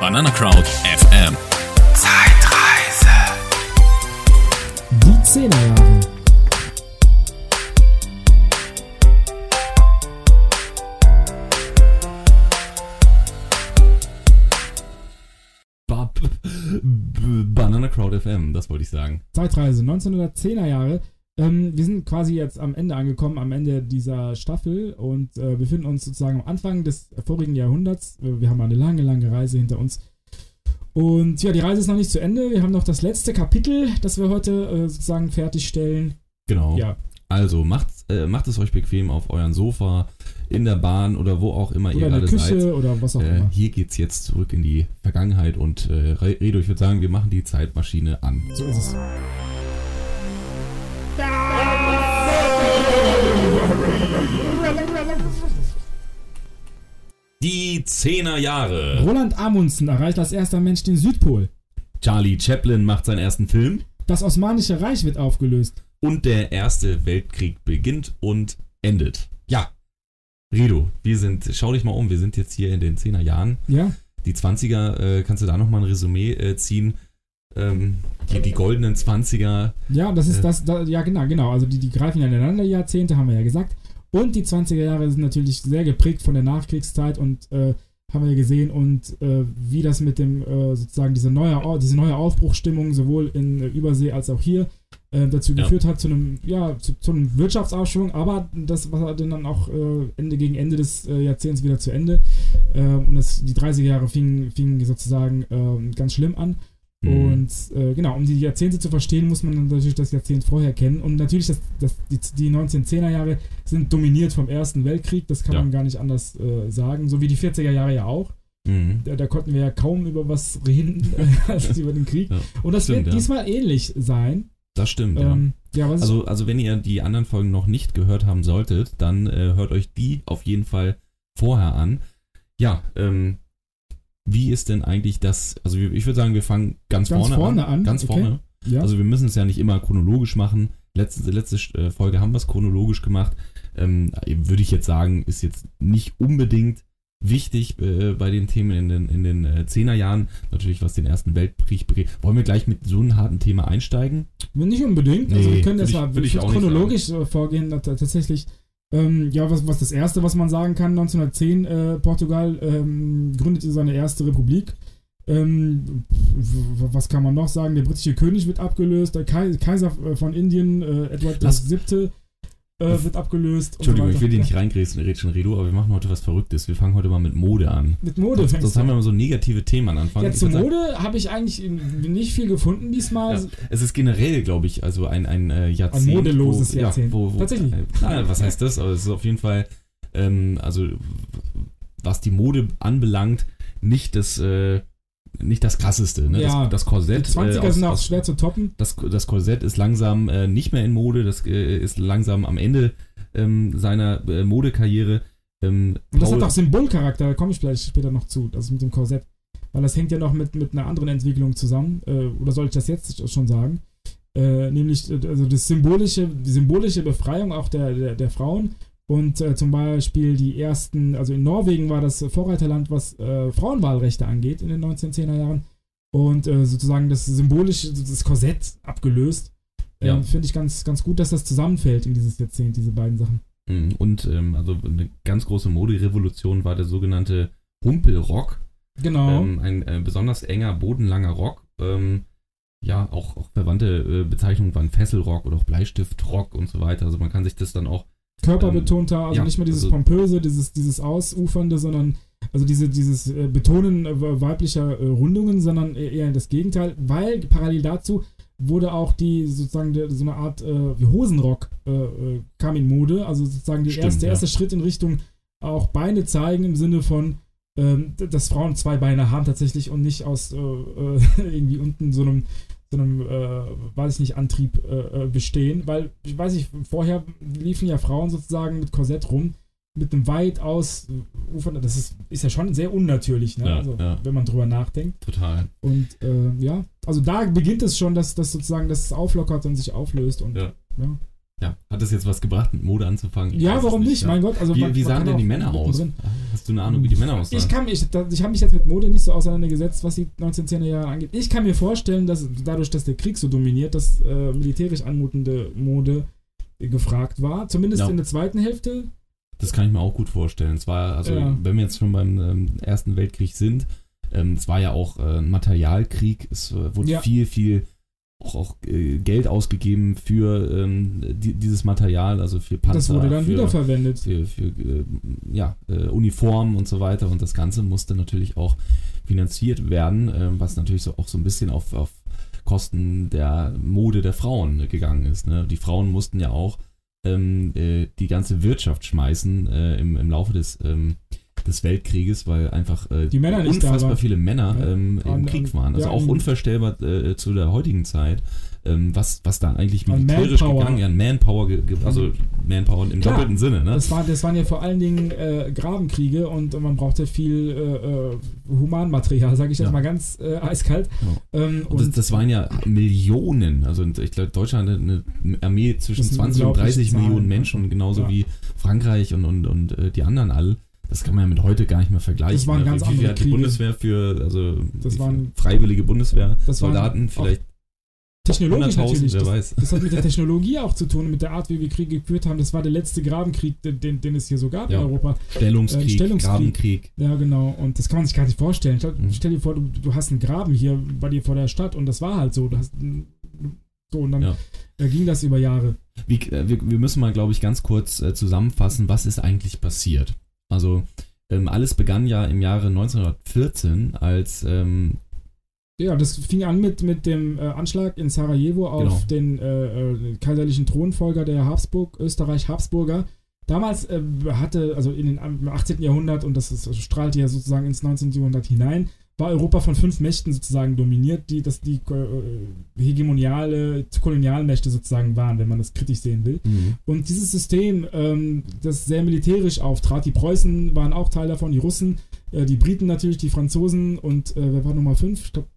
Banana Crowd FM. Zeitreise. Die Zehnerjahre. Banana Crowd FM, das wollte ich sagen. Zeitreise, 1910er Jahre. Ähm, wir sind quasi jetzt am Ende angekommen, am Ende dieser Staffel und äh, befinden uns sozusagen am Anfang des vorigen Jahrhunderts. Wir haben eine lange, lange Reise hinter uns. Und ja, die Reise ist noch nicht zu Ende. Wir haben noch das letzte Kapitel, das wir heute äh, sozusagen fertigstellen. Genau. Ja, Also macht, äh, macht es euch bequem auf euren Sofa, in der Bahn oder wo auch immer oder ihr in der gerade Küche seid. oder was auch Äh, immer. hier geht's jetzt zurück in die Vergangenheit und äh, Re- Redo, ich würde sagen, wir machen die Zeitmaschine an. So ist es. Die Zehner Jahre. Roland Amundsen erreicht als erster Mensch den Südpol. Charlie Chaplin macht seinen ersten Film Das Osmanische Reich wird aufgelöst. und der Erste Weltkrieg beginnt und endet. Ja. Redo, wir sind, schau dich mal um, wir sind jetzt hier in den Zehner Jahren. Ja, Die 20er, äh, kannst du da nochmal ein Resümee äh, ziehen? Ähm, die, die goldenen 20er. Ja, das ist Äh. das, da, ja genau, genau. Also die, die greifen ja ineinander, Jahrzehnte, haben wir ja gesagt. Und die 20er Jahre sind natürlich sehr geprägt von der Nachkriegszeit und äh, haben wir ja gesehen und äh, wie das mit dem äh, sozusagen diese neue, diese neue Aufbruchsstimmung sowohl in äh, Übersee als auch hier äh, dazu Ja. geführt hat zu einem, ja, zu, zu einem Wirtschaftsaufschwung, aber das war dann auch äh, Ende gegen Ende des Jahrzehnts wieder zu Ende. Und das, die 30er Jahre fingen, fingen sozusagen äh, ganz schlimm an. Mhm. Und äh, genau, um die Jahrzehnte zu verstehen, muss man natürlich das Jahrzehnt vorher kennen. Und natürlich, das, das, die, die 1910er Jahre sind dominiert vom Ersten Weltkrieg, das kann Ja. man gar nicht anders äh, sagen. So wie die 40er Jahre ja auch. Mhm. Da, da konnten wir ja kaum über was reden als über den Krieg. Ja, Und das stimmt, wird ja. diesmal ähnlich sein. Das stimmt, ja. Ähm, ja, Also, also wenn ihr die anderen Folgen noch nicht gehört haben solltet, dann äh, hört euch die auf jeden Fall vorher an. Ja, ähm, wie ist denn eigentlich das, also ich würde sagen, wir fangen ganz, Ganz vorne, vorne an, Ganz okay. vorne. ja, Also wir müssen es ja nicht immer chronologisch machen. Letzte, letzte äh, Folge haben wir es chronologisch gemacht. Ähm, würde ich jetzt sagen, ist jetzt nicht unbedingt wichtig äh, bei den Themen in den, in den äh, 10er Jahren. Natürlich, was den Ersten Weltkrieg betrifft. Wollen wir gleich mit so einem harten Thema einsteigen? nicht unbedingt. also Nee, wir können ich- mal nicht chronologisch äh, vorgehen. Da- Tatsächlich, ähm, ja, was, was das Erste, was man sagen kann, 1910, äh, Portugal ähm, gründete seine erste Republik. Ähm, was kann man noch sagen? Der britische König wird abgelöst, der Kai Kaiser äh, von Indien, äh, Edward Lass- VII., äh, wird abgelöst. Entschuldigung, so ich will dir nicht reingrätschen, Rätschen Redo, aber wir machen heute was Verrücktes. Wir fangen heute mal mit Mode an. Mit Mode das du haben wir mal so negative Themen am Anfang. Ja, zu Mode habe ich eigentlich nicht viel gefunden diesmal. Ja, es ist generell, glaube ich, also ein, ein äh, Jahrzehnt. Ein modeloses wo, Jahrzehnt. Ja, wo, wo, Tatsächlich. Äh, na, was heißt das? Aber es ist auf jeden Fall, ähm, also was die Mode anbelangt, nicht das, äh, nicht das krasseste. Ne? Ja. das, das Korsett. Die 20er äh, aus- sind auch aus- schwer zu toppen. das, das Korsett ist langsam äh, nicht mehr in Mode, das äh, ist langsam am Ende ähm, seiner äh, Modekarriere. Ähm, Und das Paul- hat auch Symbolcharakter, da komme ich vielleicht später noch zu, das mit dem Korsett. Weil das hängt ja noch mit, mit einer anderen Entwicklung zusammen. Äh, oder soll ich das jetzt schon sagen? Äh, nämlich also das symbolische, die symbolische Befreiung auch der, der, der Frauen. Und äh, zum Beispiel die ersten, also in Norwegen war das Vorreiterland, was äh, Frauenwahlrechte angeht in den 1910er Jahren. Und äh, sozusagen das symbolische, das Korsett abgelöst. Äh, Ja. Finde ich ganz, ganz gut, dass das zusammenfällt in dieses Jahrzehnt, diese beiden Sachen. Mhm. Und ähm, also eine ganz große Moderevolution war der sogenannte Humpelrock. Genau. Ähm, ein äh, besonders enger, bodenlanger Rock. Ähm, ja, auch, auch verwandte äh, Bezeichnungen waren Fesselrock oder auch Bleistiftrock und so weiter. Also man kann sich das dann auch. Körperbetonter, also ja, nicht mehr dieses also- pompöse, dieses, dieses Ausufernde, sondern also diese, dieses äh, Betonen äh, weiblicher äh, Rundungen, sondern e- eher das Gegenteil, weil parallel dazu wurde auch die sozusagen der, so eine Art äh, wie Hosenrock äh, äh, kam in Mode, also sozusagen die Stimmt, erste, der ja. erste Schritt in Richtung auch Beine zeigen im Sinne von ähm, dass Frauen zwei Beine haben tatsächlich und nicht aus irgendwie unten so einem so einem, äh, weiß ich nicht, Antrieb äh, äh, bestehen, weil, ich weiß nicht, vorher liefen ja Frauen sozusagen mit Korsett rum, mit einem weit aus äh, ufern, das ist, ist ja schon sehr unnatürlich, ne? Ja, also, ja. wenn man drüber nachdenkt. Total. Und äh, ja, also da beginnt es schon, dass das sozusagen das auflockert und sich auflöst und Ja. ja. Ja, hat das jetzt was gebracht, mit Mode anzufangen? Ich Ja, warum nicht? ja. Mein Gott, also Wie, man- wie sahen denn die Männer aus? mittendrin- Hast du eine Ahnung, wie die Männer aussahen? Ich kann mich, ich habe mich jetzt mit Mode nicht so auseinandergesetzt, was die 1910er Jahre angeht. Ich kann mir vorstellen, dass dadurch, dass der Krieg so dominiert, dass äh, militärisch anmutende Mode gefragt war. Zumindest Ja. in der zweiten Hälfte. Das kann ich mir auch gut vorstellen. Es war, also, Ja. wenn wir jetzt schon beim ähm, Ersten Weltkrieg sind, ähm, es war ja auch äh, ein Materialkrieg. Es äh, wurde viel, viel auch, auch äh, Geld ausgegeben für ähm, die, dieses Material, also für Panzer, das wurde dann für, wiederverwendet. für, für äh, ja, äh, Uniformen und so weiter. Und das Ganze musste natürlich auch finanziert werden, äh, was natürlich so auch so ein bisschen auf, auf Kosten der Mode der Frauen gegangen ist. Ne? Die Frauen mussten ja auch ähm, äh, die ganze Wirtschaft schmeißen äh, im, im Laufe des, ähm, des Weltkrieges, weil einfach äh, Die Männer unfassbar waren. viele Männer Ja. ähm, im Krieg waren. Also ja, auch an- unvorstellbar äh, zu der heutigen Zeit, ähm, was, was da eigentlich militärisch Manpower. gegangen ist. An Manpower, also Manpower im Klar. doppelten Sinne. Ne? Das, war, das waren ja vor allen Dingen äh, Grabenkriege und man brauchte viel äh, äh, Humanmaterial, sage ich jetzt Ja. mal ganz äh, eiskalt. Ja. Ähm, Und das, das waren ja Millionen. Also ich glaube, Deutschland hat eine Armee zwischen Das sind 20 und unglaubliche 30 Zahlen. Millionen Menschen, genauso Ja. wie Frankreich und, und, und die anderen alle. Das kann man ja mit heute gar nicht mehr vergleichen. Das waren ganz wie andere hat die. Bundeswehr für, also Das wie waren- freiwillige Bundeswehr, Das waren Soldaten, auch vielleicht technologisch 100.000, natürlich. wer Das, weiß. das hat mit der Technologie auch zu tun, mit der Art, wie wir Kriege geführt haben. Das war der letzte Grabenkrieg, den, den, es hier so gab Ja. in Europa. Stellungskrieg, Äh, Stellungskrieg. Grabenkrieg. Ja, genau. Und das kann man sich gar nicht vorstellen. Stell, Mhm. stell dir vor, du, du hast einen Graben hier bei dir vor der Stadt und das war halt so. Du hast, so und dann Ja. äh, ging das über Jahre. Wie, äh, wir, wir müssen mal, glaube ich, ganz kurz äh, zusammenfassen, was ist eigentlich passiert. Also ähm, alles begann ja im Jahre 1914, als ähm, Ja, das fing an mit, mit dem äh, Anschlag in Sarajevo auf Genau. den äh, äh, kaiserlichen Thronfolger der Habsburg, Österreich-Habsburger. Damals äh, hatte, also in den, im 18. Jahrhundert, und das, ist, das strahlt ja sozusagen ins 19. Jahrhundert hinein, war Europa von fünf Mächten sozusagen dominiert, die das die äh, hegemoniale Kolonialmächte sozusagen waren, wenn man das kritisch sehen will. Und dieses System, ähm, das sehr militärisch auftrat, die Preußen waren auch Teil davon, die Russen, äh, die Briten natürlich, die Franzosen und äh, wer war Nummer 5? Ich glaube,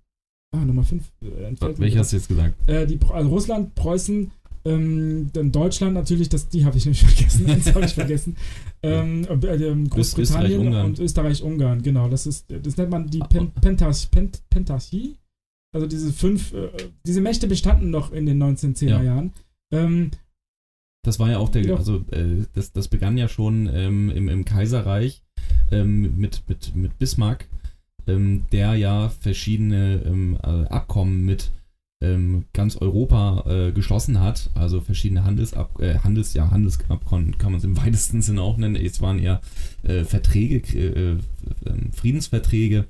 ah, Nummer 5 äh, welcher hast du jetzt gesagt? Äh, die, also Russland, Preußen, ähm, dann Deutschland natürlich, das, die habe ich nicht vergessen, das habe ich vergessen. Ähm, äh, ähm, Großbritannien Österreich-Ungarn. und Österreich-Ungarn, genau. Das ist, das nennt man die Ah. Pen Pentas, Pent Pentarchie. Also diese fünf, äh, diese Mächte bestanden noch in den 1910er Ja. Jahren. Ähm, Das war ja auch der, also äh, das, das begann ja schon ähm, im, im Kaiserreich ähm, mit, mit, mit Bismarck, ähm, der ja verschiedene ähm, äh, Abkommen mit ganz Europa äh, geschlossen hat, also verschiedene Handelsab äh, Handels, ja, Handelsabkommen kann man es im weitesten Sinne auch nennen. Es waren eher äh, Verträge, äh, äh, Friedensverträge,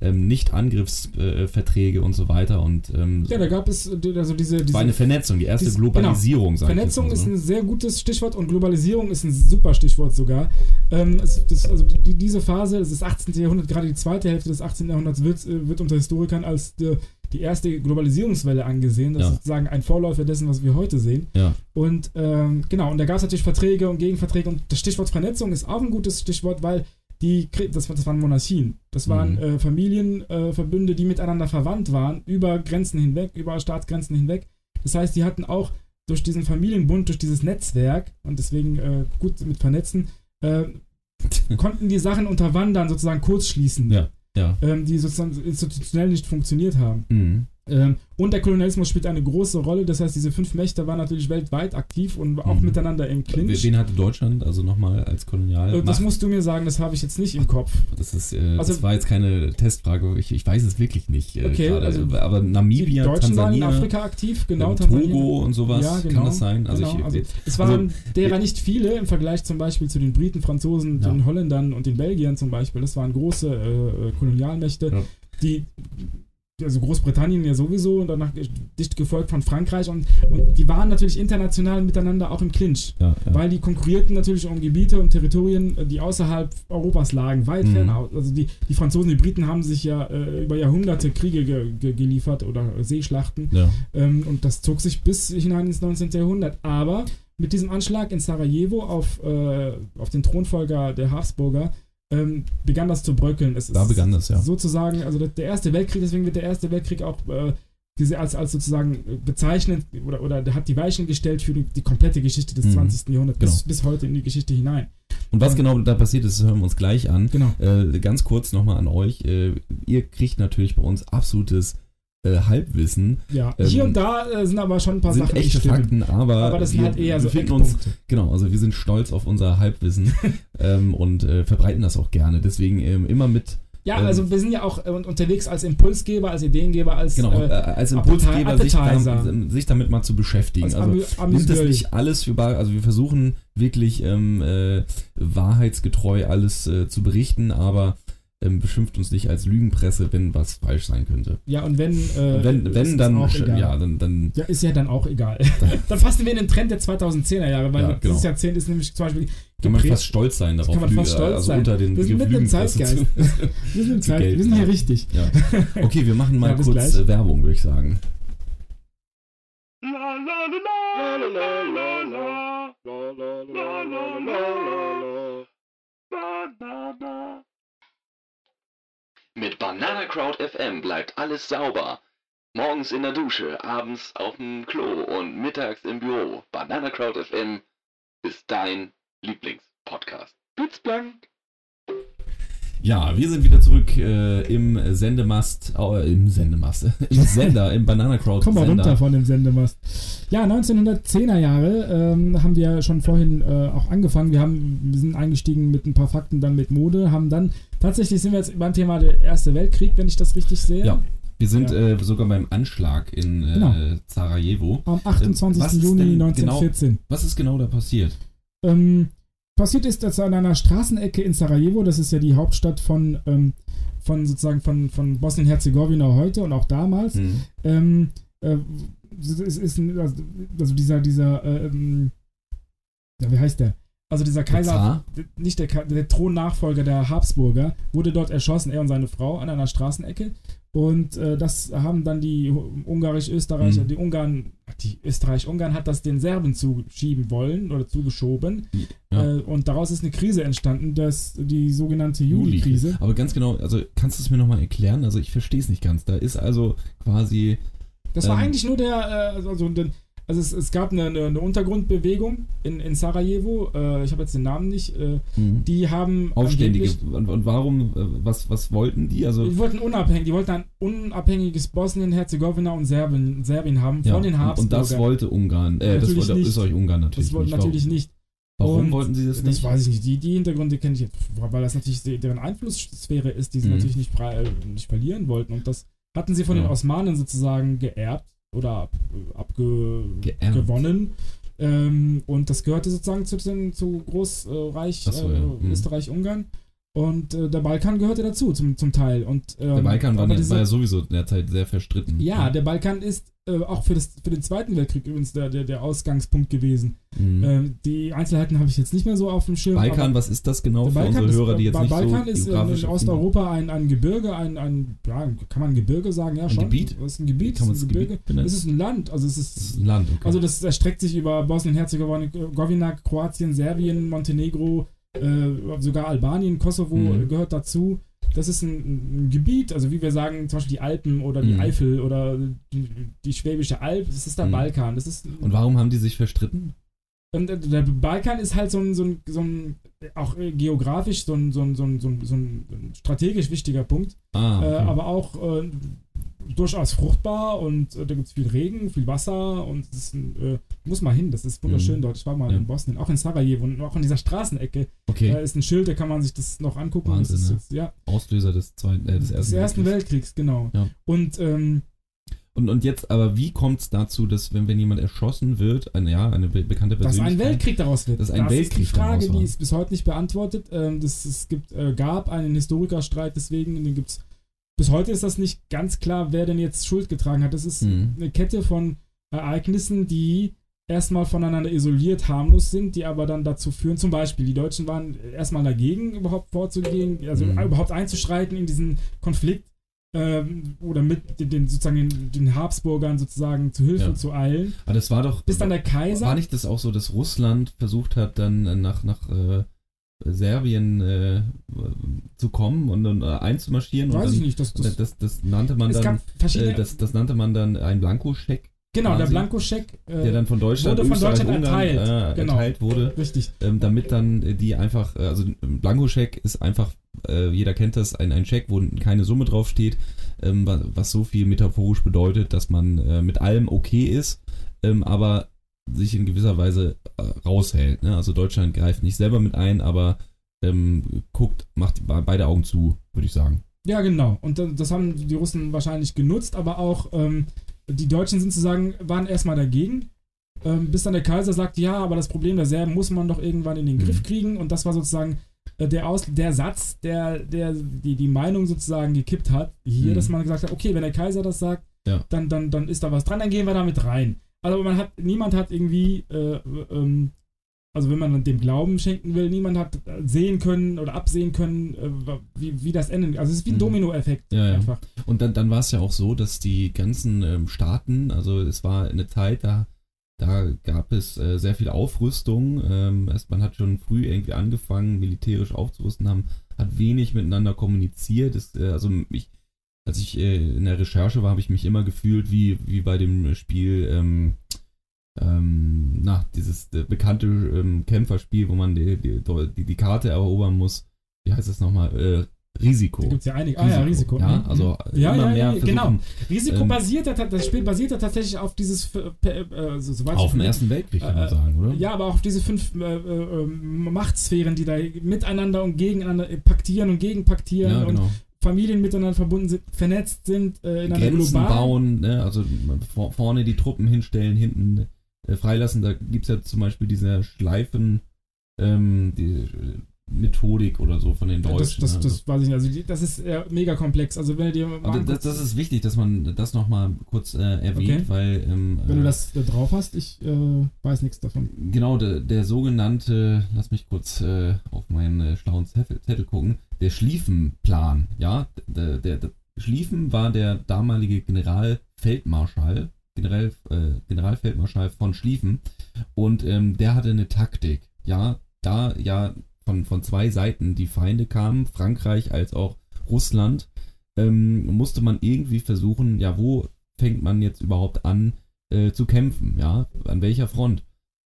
ähm, Nicht-Angriffsverträge und so weiter. Und ähm, ja, da gab es äh, also diese, es war eine diese Vernetzung, die erste dies- Globalisierung, jetzt Vernetzung ist ein sehr gutes Stichwort und Globalisierung ist ein super Stichwort sogar. Ähm, es, das, also die, diese Phase, das ist 18. Jahrhundert, gerade die zweite Hälfte des 18. Jahrhunderts wird, äh, wird unter Historikern als die, die erste Globalisierungswelle angesehen. Das Ja. ist sozusagen ein Vorläufer dessen, was wir heute sehen. Ja. Und ähm, genau, und da gab es natürlich Verträge und Gegenverträge und das Stichwort Vernetzung ist auch ein gutes Stichwort, weil die, das, das waren Monarchien. Das waren Mhm. äh, Familienverbünde, äh, die miteinander verwandt waren, über Grenzen hinweg, über Staatsgrenzen hinweg. Das heißt, die hatten auch durch diesen Familienbund, durch dieses Netzwerk und deswegen äh, gut mit vernetzen, äh, konnten die Sachen unterwandern, sozusagen kurzschließen, Ja. Ja. ähm, die sozusagen institutionell nicht funktioniert haben. Mhm. Ähm, und der Kolonialismus spielt eine große Rolle. Das heißt, diese fünf Mächte waren natürlich weltweit aktiv und auch Mhm. miteinander im Clinch. Wen hatte Deutschland also nochmal als Kolonial? Äh, das musst du mir sagen, das habe ich jetzt nicht im Kopf. das ist, äh, also- das war jetzt keine Testfrage. Ich, ich weiß es wirklich nicht. Äh, Okay, gerade. also aber Namibia, die Deutschen waren in Tansania, Afrika aktiv, genau. ähm, Tansania. Togo und sowas. Ja, genau, Kann das sein? Also genau, ich, also es waren also- derer nicht viele im Vergleich zum Beispiel zu den Briten, Franzosen, Ja. den Holländern und den Belgiern zum Beispiel. Das waren große äh, Kolonialmächte, Ja. die also Großbritannien ja sowieso und danach dicht gefolgt von Frankreich und, und die waren natürlich international miteinander auch im Clinch. ja, ja. Weil die konkurrierten natürlich um Gebiete und Territorien, äh, die außerhalb Europas lagen, weit Mhm. fernab. Also die, die Franzosen, die Briten haben sich ja äh, über Jahrhunderte Kriege ge ge geliefert oder Seeschlachten. ja. Ähm, und das zog sich bis hinein ins 19. Jahrhundert. Aber mit diesem Anschlag in Sarajevo auf, äh, auf den Thronfolger der Habsburger ähm, begann das zu bröckeln. Es Da begann das, ja. Sozusagen, also der- Erste Weltkrieg, deswegen wird der Erste Weltkrieg auch äh, als, als sozusagen bezeichnend oder, oder der hat die Weichen gestellt für die, die komplette Geschichte des Mhm. 20. Jahrhunderts bis, Genau. bis heute in die Geschichte hinein. Und was Ähm, genau da passiert ist, das hören wir uns gleich an. Genau. Äh, ganz kurz nochmal an euch. Äh, ihr kriegt natürlich bei uns absolutes äh, Halbwissen. Ja, Ähm, hier und da äh, sind aber schon ein paar sind Sachen, echte. Fakten, aber, Aber das sind wir halt eher so uns. Genau, also wir sind stolz auf unser Halbwissen ähm, und äh, verbreiten das auch gerne. Deswegen ähm, immer mit, Ja, ähm, also wir sind ja auch äh, unterwegs als Impulsgeber, als Ideengeber, als genau, äh, als Impulsgeber sich, Appetizer. da, sich damit mal zu beschäftigen. als Also Amü nimmt das nicht alles für bar, also wir versuchen wirklich ähm, äh, wahrheitsgetreu alles äh, zu berichten, aber ähm, beschimpft uns nicht als Lügenpresse, wenn was falsch sein könnte. Ja, und wenn, äh, Und wenn, wenn dann, auch egal. ja, dann, dann Ja, ist ja dann auch egal. dann passen wir in den Trend der 2010er Jahre, weil Ja, dieses genau. Jahrzehnt ist nämlich zum Beispiel kann man fast stolz sein darauf. kann man fast stolz also sein. unter den Wir sind im Lügenpresse Zeitgeist. zu- wir sind, Zeit, wir sind hier ja. richtig. Ja. Okay, wir machen mal Ja, kurz gleich. äh, Werbung, würde ich sagen. Mit Banana Crowd FM bleibt alles sauber. Morgens in der Dusche, abends auf dem Klo und mittags im Büro. Banana Crowd FM ist dein Lieblingspodcast. Blitzblank. Ja, wir sind wieder zurück äh, im Sendemast, äh, im Sendemast, im Sender, im Banana Crowd Komm mal Sender. runter von dem Sendemast. Ja, 1910er Jahre ähm, haben wir schon vorhin äh, auch angefangen. Wir, haben, wir sind eingestiegen mit ein paar Fakten, dann mit Mode, haben dann, tatsächlich sind wir jetzt beim Thema der Erste Weltkrieg, wenn ich das richtig sehe. Ja, wir sind Ja. äh, sogar beim Anschlag in äh, Genau. Sarajevo. Am 28. Was ist Juni denn 1914. Was ist genau da passiert? Ähm, passiert ist, dass an einer Straßenecke in Sarajevo, das ist ja die Hauptstadt von, ähm, von sozusagen von, von Bosnien-Herzegowina heute und auch damals, Hm. ähm, äh, es ist also also dieser, dieser, äh, ähm, ja, wie heißt der? Also dieser Kaiser, nicht der, der Thronnachfolger der Habsburger, wurde dort erschossen, er und seine Frau, an einer Straßenecke. Und äh, das haben dann die Ungarisch-Österreicher, Mhm. die Ungarn, die Österreich-Ungarn hat das den Serben zuschieben wollen oder zugeschoben. Ja. Äh, und daraus ist eine Krise entstanden, das, die sogenannte Juli-Krise. Aber ganz genau, also kannst du es mir nochmal erklären? Also ich verstehe es nicht ganz. Da ist also quasi, Das war Ähm. eigentlich nur der, äh, also, den, also es, es gab eine, eine, Untergrundbewegung in, in Sarajevo, äh, ich habe jetzt den Namen nicht, äh, hm, die haben Aufständige. Und, und warum, äh, was, was wollten die? Also, Die wollten unabhängig, die wollten ein unabhängiges Bosnien, Herzegowina und Serbien, Serbien haben ja, von den und, und Habsburgern. das wollte Ungarn, äh, das Natürlich wollte nicht. Österreich-Ungarn natürlich Das wollten nicht. natürlich nicht. Warum, Und wollten sie das, Das nicht? weiß ich nicht. Die, die Hintergründe kenne ich jetzt, weil das natürlich deren Einflusssphäre ist, die sie Mhm. natürlich nicht, nicht verlieren wollten. Und das hatten sie von Ja. den Osmanen sozusagen geerbt oder abgewonnen. Ähm, und das gehörte sozusagen zu, zu Großreich so, ja. äh, Mhm. Und äh, der Balkan gehörte dazu, zum, zum Teil. Und, ähm, Der Balkan war, ja- diese- war ja sowieso in der Zeit sehr verstritten. ja, der Balkan ist äh, auch für, das, für den Zweiten Weltkrieg übrigens der, der, der Ausgangspunkt gewesen. Mhm. Ähm, die Einzelheiten habe ich jetzt nicht mehr so auf dem Schirm. Balkan, was ist das genau der für Balkan unsere ist, Hörer, die jetzt Ba- nicht Balkan so ist in, geografisch in Osteuropa ein, ein Gebirge, ein, ein, ja, kann man Gebirge sagen? Ja, Ein schon. Gebiet? Das ist ein Gebiet, Kann man ist ein Gebirge. Gebiet? Es ist ein Land, also es Das ist, ist ein Land, okay. also das erstreckt sich über Bosnien-Herzegowina, Kroatien, Serbien, Montenegro, äh, sogar Albanien, Kosovo Mhm. äh, gehört dazu. Das ist ein, ein Gebiet, also wie wir sagen, zum Beispiel die Alpen oder die Mhm. Eifel oder die, die Schwäbische Alb, das ist der Mhm. Balkan. Das ist und warum haben die sich verstritten? äh, der Balkan ist halt so ein, so ein, so ein auch äh, geografisch so ein, so, ein, so, ein, so, ein, strategisch wichtiger Punkt, Ah, äh, okay. aber auch äh, durchaus fruchtbar und äh, da gibt es viel Regen, viel Wasser und es ist äh, muss mal hin, das ist wunderschön Mhm. dort. Ich war mal Ja. in Bosnien, auch in Sarajevo und auch in dieser Straßenecke okay. äh, ist ein Schild, da kann man sich das noch angucken. Wahnsinn, das ist ne? ja, Auslöser des zweiten, äh, des des ersten, Ersten Weltkriegs. Weltkriegs, genau. Ja. Und ähm, Und, und jetzt, aber wie kommt es dazu, dass wenn, wenn jemand erschossen wird, eine, ja, eine be bekannte Dass Persönlichkeit, ein Weltkrieg daraus wird. Dass ein das ist Weltkrieg die Frage, die ist bis heute nicht beantwortet. Ähm, das, es gibt, äh, gab einen Historikerstreit deswegen, den gibt's. Bis heute ist das nicht ganz klar, wer denn jetzt Schuld getragen hat. Das ist Mhm. eine Kette von Ereignissen, die erstmal voneinander isoliert harmlos sind, die aber dann dazu führen, zum Beispiel, die Deutschen waren erstmal dagegen, überhaupt vorzugehen, also Mhm. überhaupt einzuschreiten in diesen Konflikt ähm, oder mit den, den sozusagen den, den Habsburgern sozusagen zu Hilfe Ja. zu eilen. Aber das war doch. Bis dann der Kaiser. War nicht das auch so, dass Russland versucht hat, dann nach, nach äh, Serbien äh, zu kommen und dann äh, einzumarschieren. Weiß und dann, ich nicht. Das, das, Das, das, nannte man dann, äh, das, das nannte man dann ein Blankoscheck, genau, der quasi, Blankoscheck. Äh, der dann von Deutschland, wurde von Deutschland Ungarn erteilt. äh, Genau. erteilt wurde, richtig. ähm, damit dann die einfach, äh, also ein Blankoscheck ist einfach, jeder kennt das, ein, ein Scheck, wo keine Summe draufsteht, ähm, wa- was so viel metaphorisch bedeutet, dass man mit allem okay ist, ähm, aber sich in gewisser Weise äh, raushält. Ne? Also Deutschland greift nicht selber mit ein, aber ähm, guckt, macht be- beide Augen zu, würde ich sagen. Ja, genau. Und das, haben die Russen wahrscheinlich genutzt, aber auch ähm, die Deutschen sind sozusagen, waren erstmal dagegen. Ähm, bis dann der Kaiser sagt, ja, aber das Problem der Serben muss man doch irgendwann in den Mhm. Griff kriegen. Und das war sozusagen äh, der, Aus der Satz, der, der die, die Meinung sozusagen gekippt hat. Hier, Mhm. dass man gesagt hat, okay, wenn der Kaiser das sagt, Ja. dann, dann, dann ist da was dran, dann gehen wir damit rein. Also man hat, niemand hat irgendwie, äh, ähm, also wenn man dem Glauben schenken will, niemand hat äh, sehen können oder absehen können, äh, wie, wie das endet. Also es ist wie ein Mhm. Dominoeffekt Ja, ja. einfach. Und dann, dann war es ja auch so, dass die ganzen ähm, Staaten, also es war eine Zeit, da, da gab es äh, sehr viel Aufrüstung. Ähm, erst, man hat schon früh irgendwie angefangen, militärisch aufzurüsten, haben, hat wenig miteinander kommuniziert. Es, äh, also ich, als ich äh, in der Recherche war, habe ich mich immer gefühlt wie, wie bei dem Spiel, ähm, ähm, na, dieses äh, bekannte ähm, Kämpferspiel, wo man die, die, die, die Karte erobern muss. Wie heißt das nochmal? Äh, Risiko. Da gibt es ja einige. Ah ja, Risiko. Ja, Mhm. also Ja, immer ja, mehr ja, genau. Risiko ähm, basiert, das Spiel basiert ja tatsächlich auf dieses, äh, äh, so, soweit Auf dem Ersten Weltkrieg, kann man Äh, sagen, oder? Ja, aber auch auf diese fünf äh, äh, ähm, Machtsphären, die da miteinander und gegeneinander äh, paktieren und gegenpaktieren Ja, und genau. Familien miteinander verbunden sind, vernetzt sind äh, in einer Grenzen globalen. bauen, ne? also vor, vorne die Truppen hinstellen, hinten äh, freilassen. Da gibt es ja zum Beispiel diese Schleifen, ähm, die äh, Methodik oder so von den Deutschen. Das, das, also. das weiß ich nicht. Also das ist äh, mega komplex. Also wenn mal Aber das, das ist wichtig, dass man das nochmal kurz äh, erwähnt, Okay. weil ähm, wenn du äh, das äh, drauf hast, ich äh, weiß nichts davon. Genau, der, der sogenannte, lass mich kurz äh, auf meinen äh, schlauen Zettel, Zettel gucken, der Schlieffenplan, ja, der, der, der Schlieffen war der damalige Generalfeldmarschall, General, Generalfeldmarschall von Schlieffen und ähm, der hatte eine Taktik, ja, da ja von, von zwei Seiten die Feinde kamen, Frankreich als auch Russland, ähm, musste man irgendwie versuchen, ja, wo fängt man jetzt überhaupt an äh, zu kämpfen, ja, an welcher Front?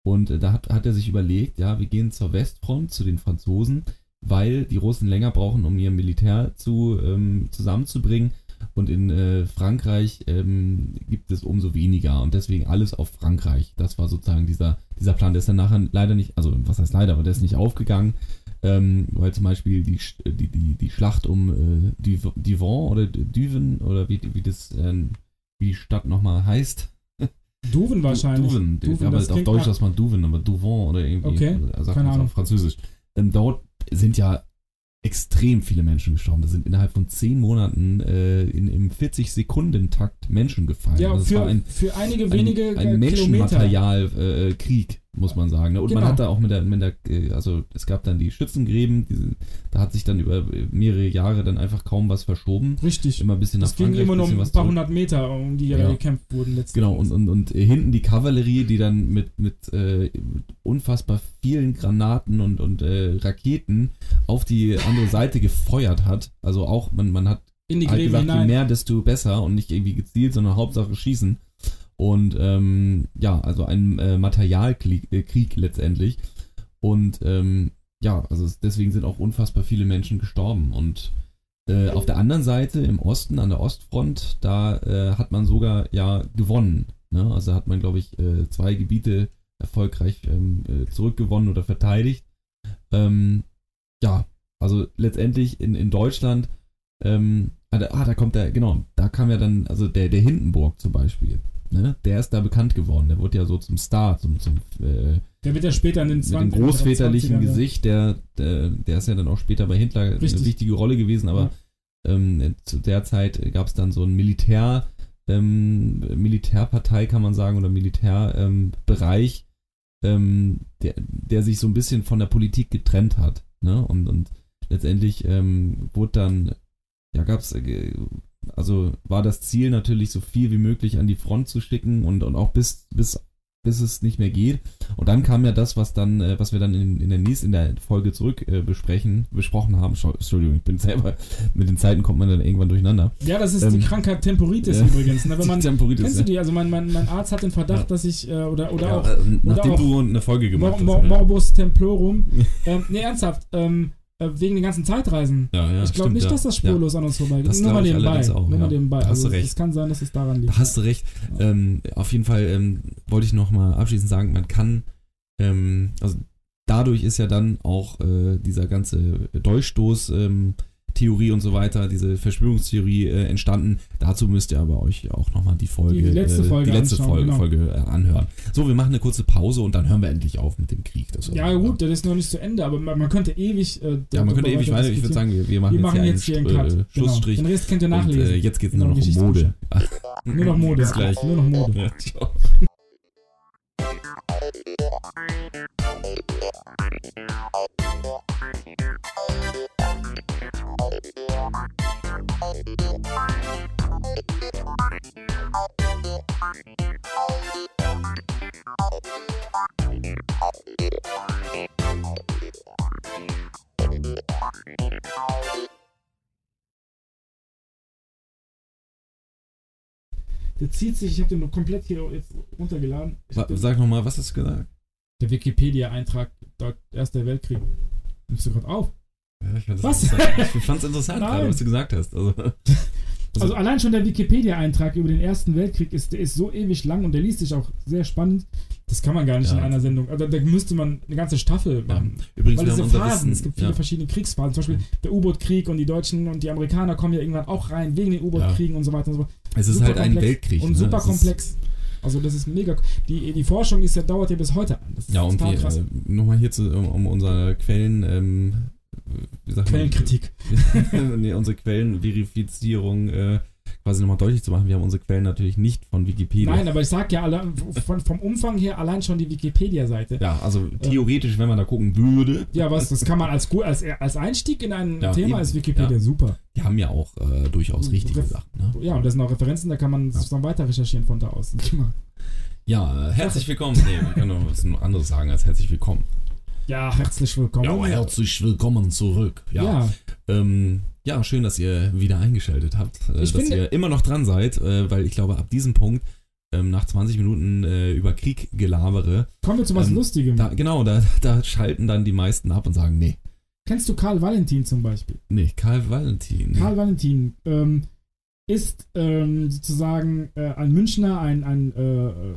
Und äh, da hat, hat er sich überlegt, ja, wir gehen zur Westfront, zu den Franzosen, weil die Russen länger brauchen, um ihr Militär zu, ähm, zusammenzubringen. Und in äh, Frankreich ähm, gibt es umso weniger und deswegen alles auf Frankreich. Das war sozusagen dieser, dieser Plan. Der ist dann nachher leider nicht, also was heißt leider, aber der ist nicht aufgegangen, ähm, weil zum Beispiel die, Sch- die, die, die Schlacht um äh, Div- Divon oder Düven oder wie, wie das, ähm, wie die Stadt nochmal heißt, Duven wahrscheinlich. Duven, Duven, aber das auf Deutsch sagt man Duven, aber Duvon oder irgendwie. Okay, also sagt keine man Ahnung. auf Französisch. Ähm, dort sind ja extrem viele Menschen gestorben. Da sind innerhalb von 10 Monaten äh, in, im 40-Sekunden-Takt Menschen gefallen. Ja, Also für, war ein, für einige ein, wenige ein äh, Kilometer. Menschenmaterial äh, Krieg, muss man sagen. Ne? Und Genau. man hatte auch mit der, mit der, äh, also es gab dann die Schützengräben, diese, da hat sich dann über mehrere Jahre dann einfach kaum was verschoben. Richtig. Immer ein bisschen nach ging Frankreich, immer nur um bisschen ein paar hundert Meter, um die ja. Gekämpft wurden letztendlich. Genau, und, und, und äh, hinten die Kavallerie, die dann mit, mit, äh, mit unfassbar vielen Granaten und, und äh, Raketen auf die andere Seite gefeuert hat. Also auch, man, man hat in die halt Gräben gesagt, je mehr, desto besser und nicht irgendwie gezielt, sondern Hauptsache schießen. Und ähm, ja, also ein äh, Materialkrieg äh, letztendlich. Und ähm, ja, also es- deswegen sind auch unfassbar viele Menschen gestorben. Und äh, auf der anderen Seite, im Osten, an der Ostfront, da äh, hat man sogar ja gewonnen. Ne? Also hat man, glaube ich, äh, zwei Gebiete erfolgreich ähm, äh, zurückgewonnen oder verteidigt. Ähm, ja, also letztendlich in, in Deutschland, ähm, ah, da, ah, da kommt der, genau, da kam ja dann, also der, der Hindenburg zum Beispiel, ne? der ist da bekannt geworden, der wurde ja so zum Star, zum, zum äh, Der wird ja später in den mit dem 20 großväterlichen 20ern, ja. Gesicht, der, der, der ist ja dann auch später bei Hitler eine Richtig. wichtige Rolle gewesen, aber ähm, zu der Zeit gab es dann so ein Militär, ähm, Militärpartei, kann man sagen, oder Militärbereich, ähm, ähm, der, der sich so ein bisschen von der Politik getrennt hat. Ne? Und, und letztendlich ähm, wurde dann, ja, gab es, also war das Ziel natürlich, so viel wie möglich an die Front zu schicken und, und auch bis, bis bis es nicht mehr geht. Und dann kam ja das, was dann, äh, was wir dann in, in der nächsten, in der Folge zurück äh, besprechen, besprochen haben. Entschuldigung, ich bin selber, mit den Zeiten kommt man dann irgendwann durcheinander. Ja, das ist Ähm, die Krankheit Temporitis ja. übrigens. Ne? Wenn man, Temporitis, kennst du die? Also mein, mein, mein Arzt hat den Verdacht, dass ich, äh, oder, oder ja, auch äh, nachdem auch du eine Folge gemacht Mor hast. Mor. Morbus Templorum. ähm, nee, ernsthaft. Ähm, äh, wegen den ganzen Zeitreisen. ja, ja, ich glaube nicht, dass das spurlos an uns vorbeigeht. Das Nur mal nebenbei. auch, Nur mal nebenbei. Da hast Also du recht. Es kann sein, dass es daran liegt. Da hast du recht. Ähm, auf jeden Fall ähm, wollte ich noch mal abschließend sagen, man kann, ähm, also dadurch ist ja dann auch äh, dieser ganze Dolchstoß, ähm, Theorie und so weiter, diese Verschwörungstheorie äh, entstanden. Dazu müsst ihr aber euch auch nochmal die Folge, Die letzte äh, Folge die letzte Folge, genau. Folge äh, anhören. So, wir machen eine kurze Pause und dann hören wir endlich auf mit dem Krieg. Das Ja, gut, das ist noch nicht zu Ende, aber man, man könnte ewig. Äh, Ja, man könnte ewig weiter. Ich würde sagen, wir, wir machen wir jetzt hier jetzt hier einen einen Cut. Sch- äh, Genau. Schlussstrich. Den Rest könnt ihr Und nachlesen. äh, jetzt geht es nur Genau, noch um Mode. Nur noch Mode. Bis gleich. Nur noch Mode. Ja, ciao. Der zieht sich, ich habe den noch komplett hier jetzt runtergeladen. Wa- Sag nochmal, was hast du gesagt? Der Wikipedia-Eintrag, Erster Weltkrieg. Nimmst du gerade auf? Ja, ich fand's Was? interessant. Ich fand's interessant Nein. gerade, was du gesagt hast. Also, Also allein schon der Wikipedia-Eintrag über den Ersten Weltkrieg ist, der ist so ewig lang und der liest sich auch sehr spannend. Das kann man gar nicht Ja. in einer Sendung. Also da müsste man eine ganze Staffel ja. machen. Übrigens, Weil wir haben Phasen, Wissen. es gibt viele ja. verschiedene Kriegsphasen. Zum Beispiel der U-Boot-Krieg und die Deutschen und die Amerikaner kommen ja irgendwann auch rein wegen den U-Boot-Kriegen und so weiter und so fort. Es ist super halt ein Weltkrieg. Und ne? super Es komplex. Also das ist mega. Die, die Forschung ist ja, dauert ja bis heute an. Das ist Ja, und die, krass. äh, nochmal hier zu, um, um unsere Quellen, ähm? Quellenkritik. nee, unsere Quellenverifizierung äh, quasi nochmal deutlich zu machen. Wir haben unsere Quellen natürlich nicht von Wikipedia. Nein, aber ich sag ja alle, von, vom Umfang her allein schon die Wikipedia-Seite. Ja, also theoretisch, wenn man da gucken würde, Ja, was, das kann man als, als, als Einstieg in ein Ja, Thema eben. ist Wikipedia Ja. super. die haben ja auch äh, durchaus richtige Ref- Sachen. Ne? Ja, und da sind auch Referenzen, da kann man Ja. dann weiter recherchieren von da aus. Ja, äh, herzlich willkommen. Nee, wir können noch was anderes sagen als herzlich willkommen. Ja, herzlich willkommen. Ja, herzlich willkommen zurück. Ja, Ja, Ähm, ja, schön, dass ihr wieder eingeschaltet habt, äh, dass ihr immer noch dran seid, äh, weil ich glaube, ab diesem Punkt, ähm, nach 20 Minuten äh, über Krieg gelabere, kommen wir zu was Ähm, Lustigem. da, genau, da, da schalten dann die meisten ab und sagen, nee, Kennst du Karl Valentin zum Beispiel? nee, Karl Valentin. Karl Valentin ähm, ist ähm, sozusagen äh, ein Münchner, ein, ein äh, äh,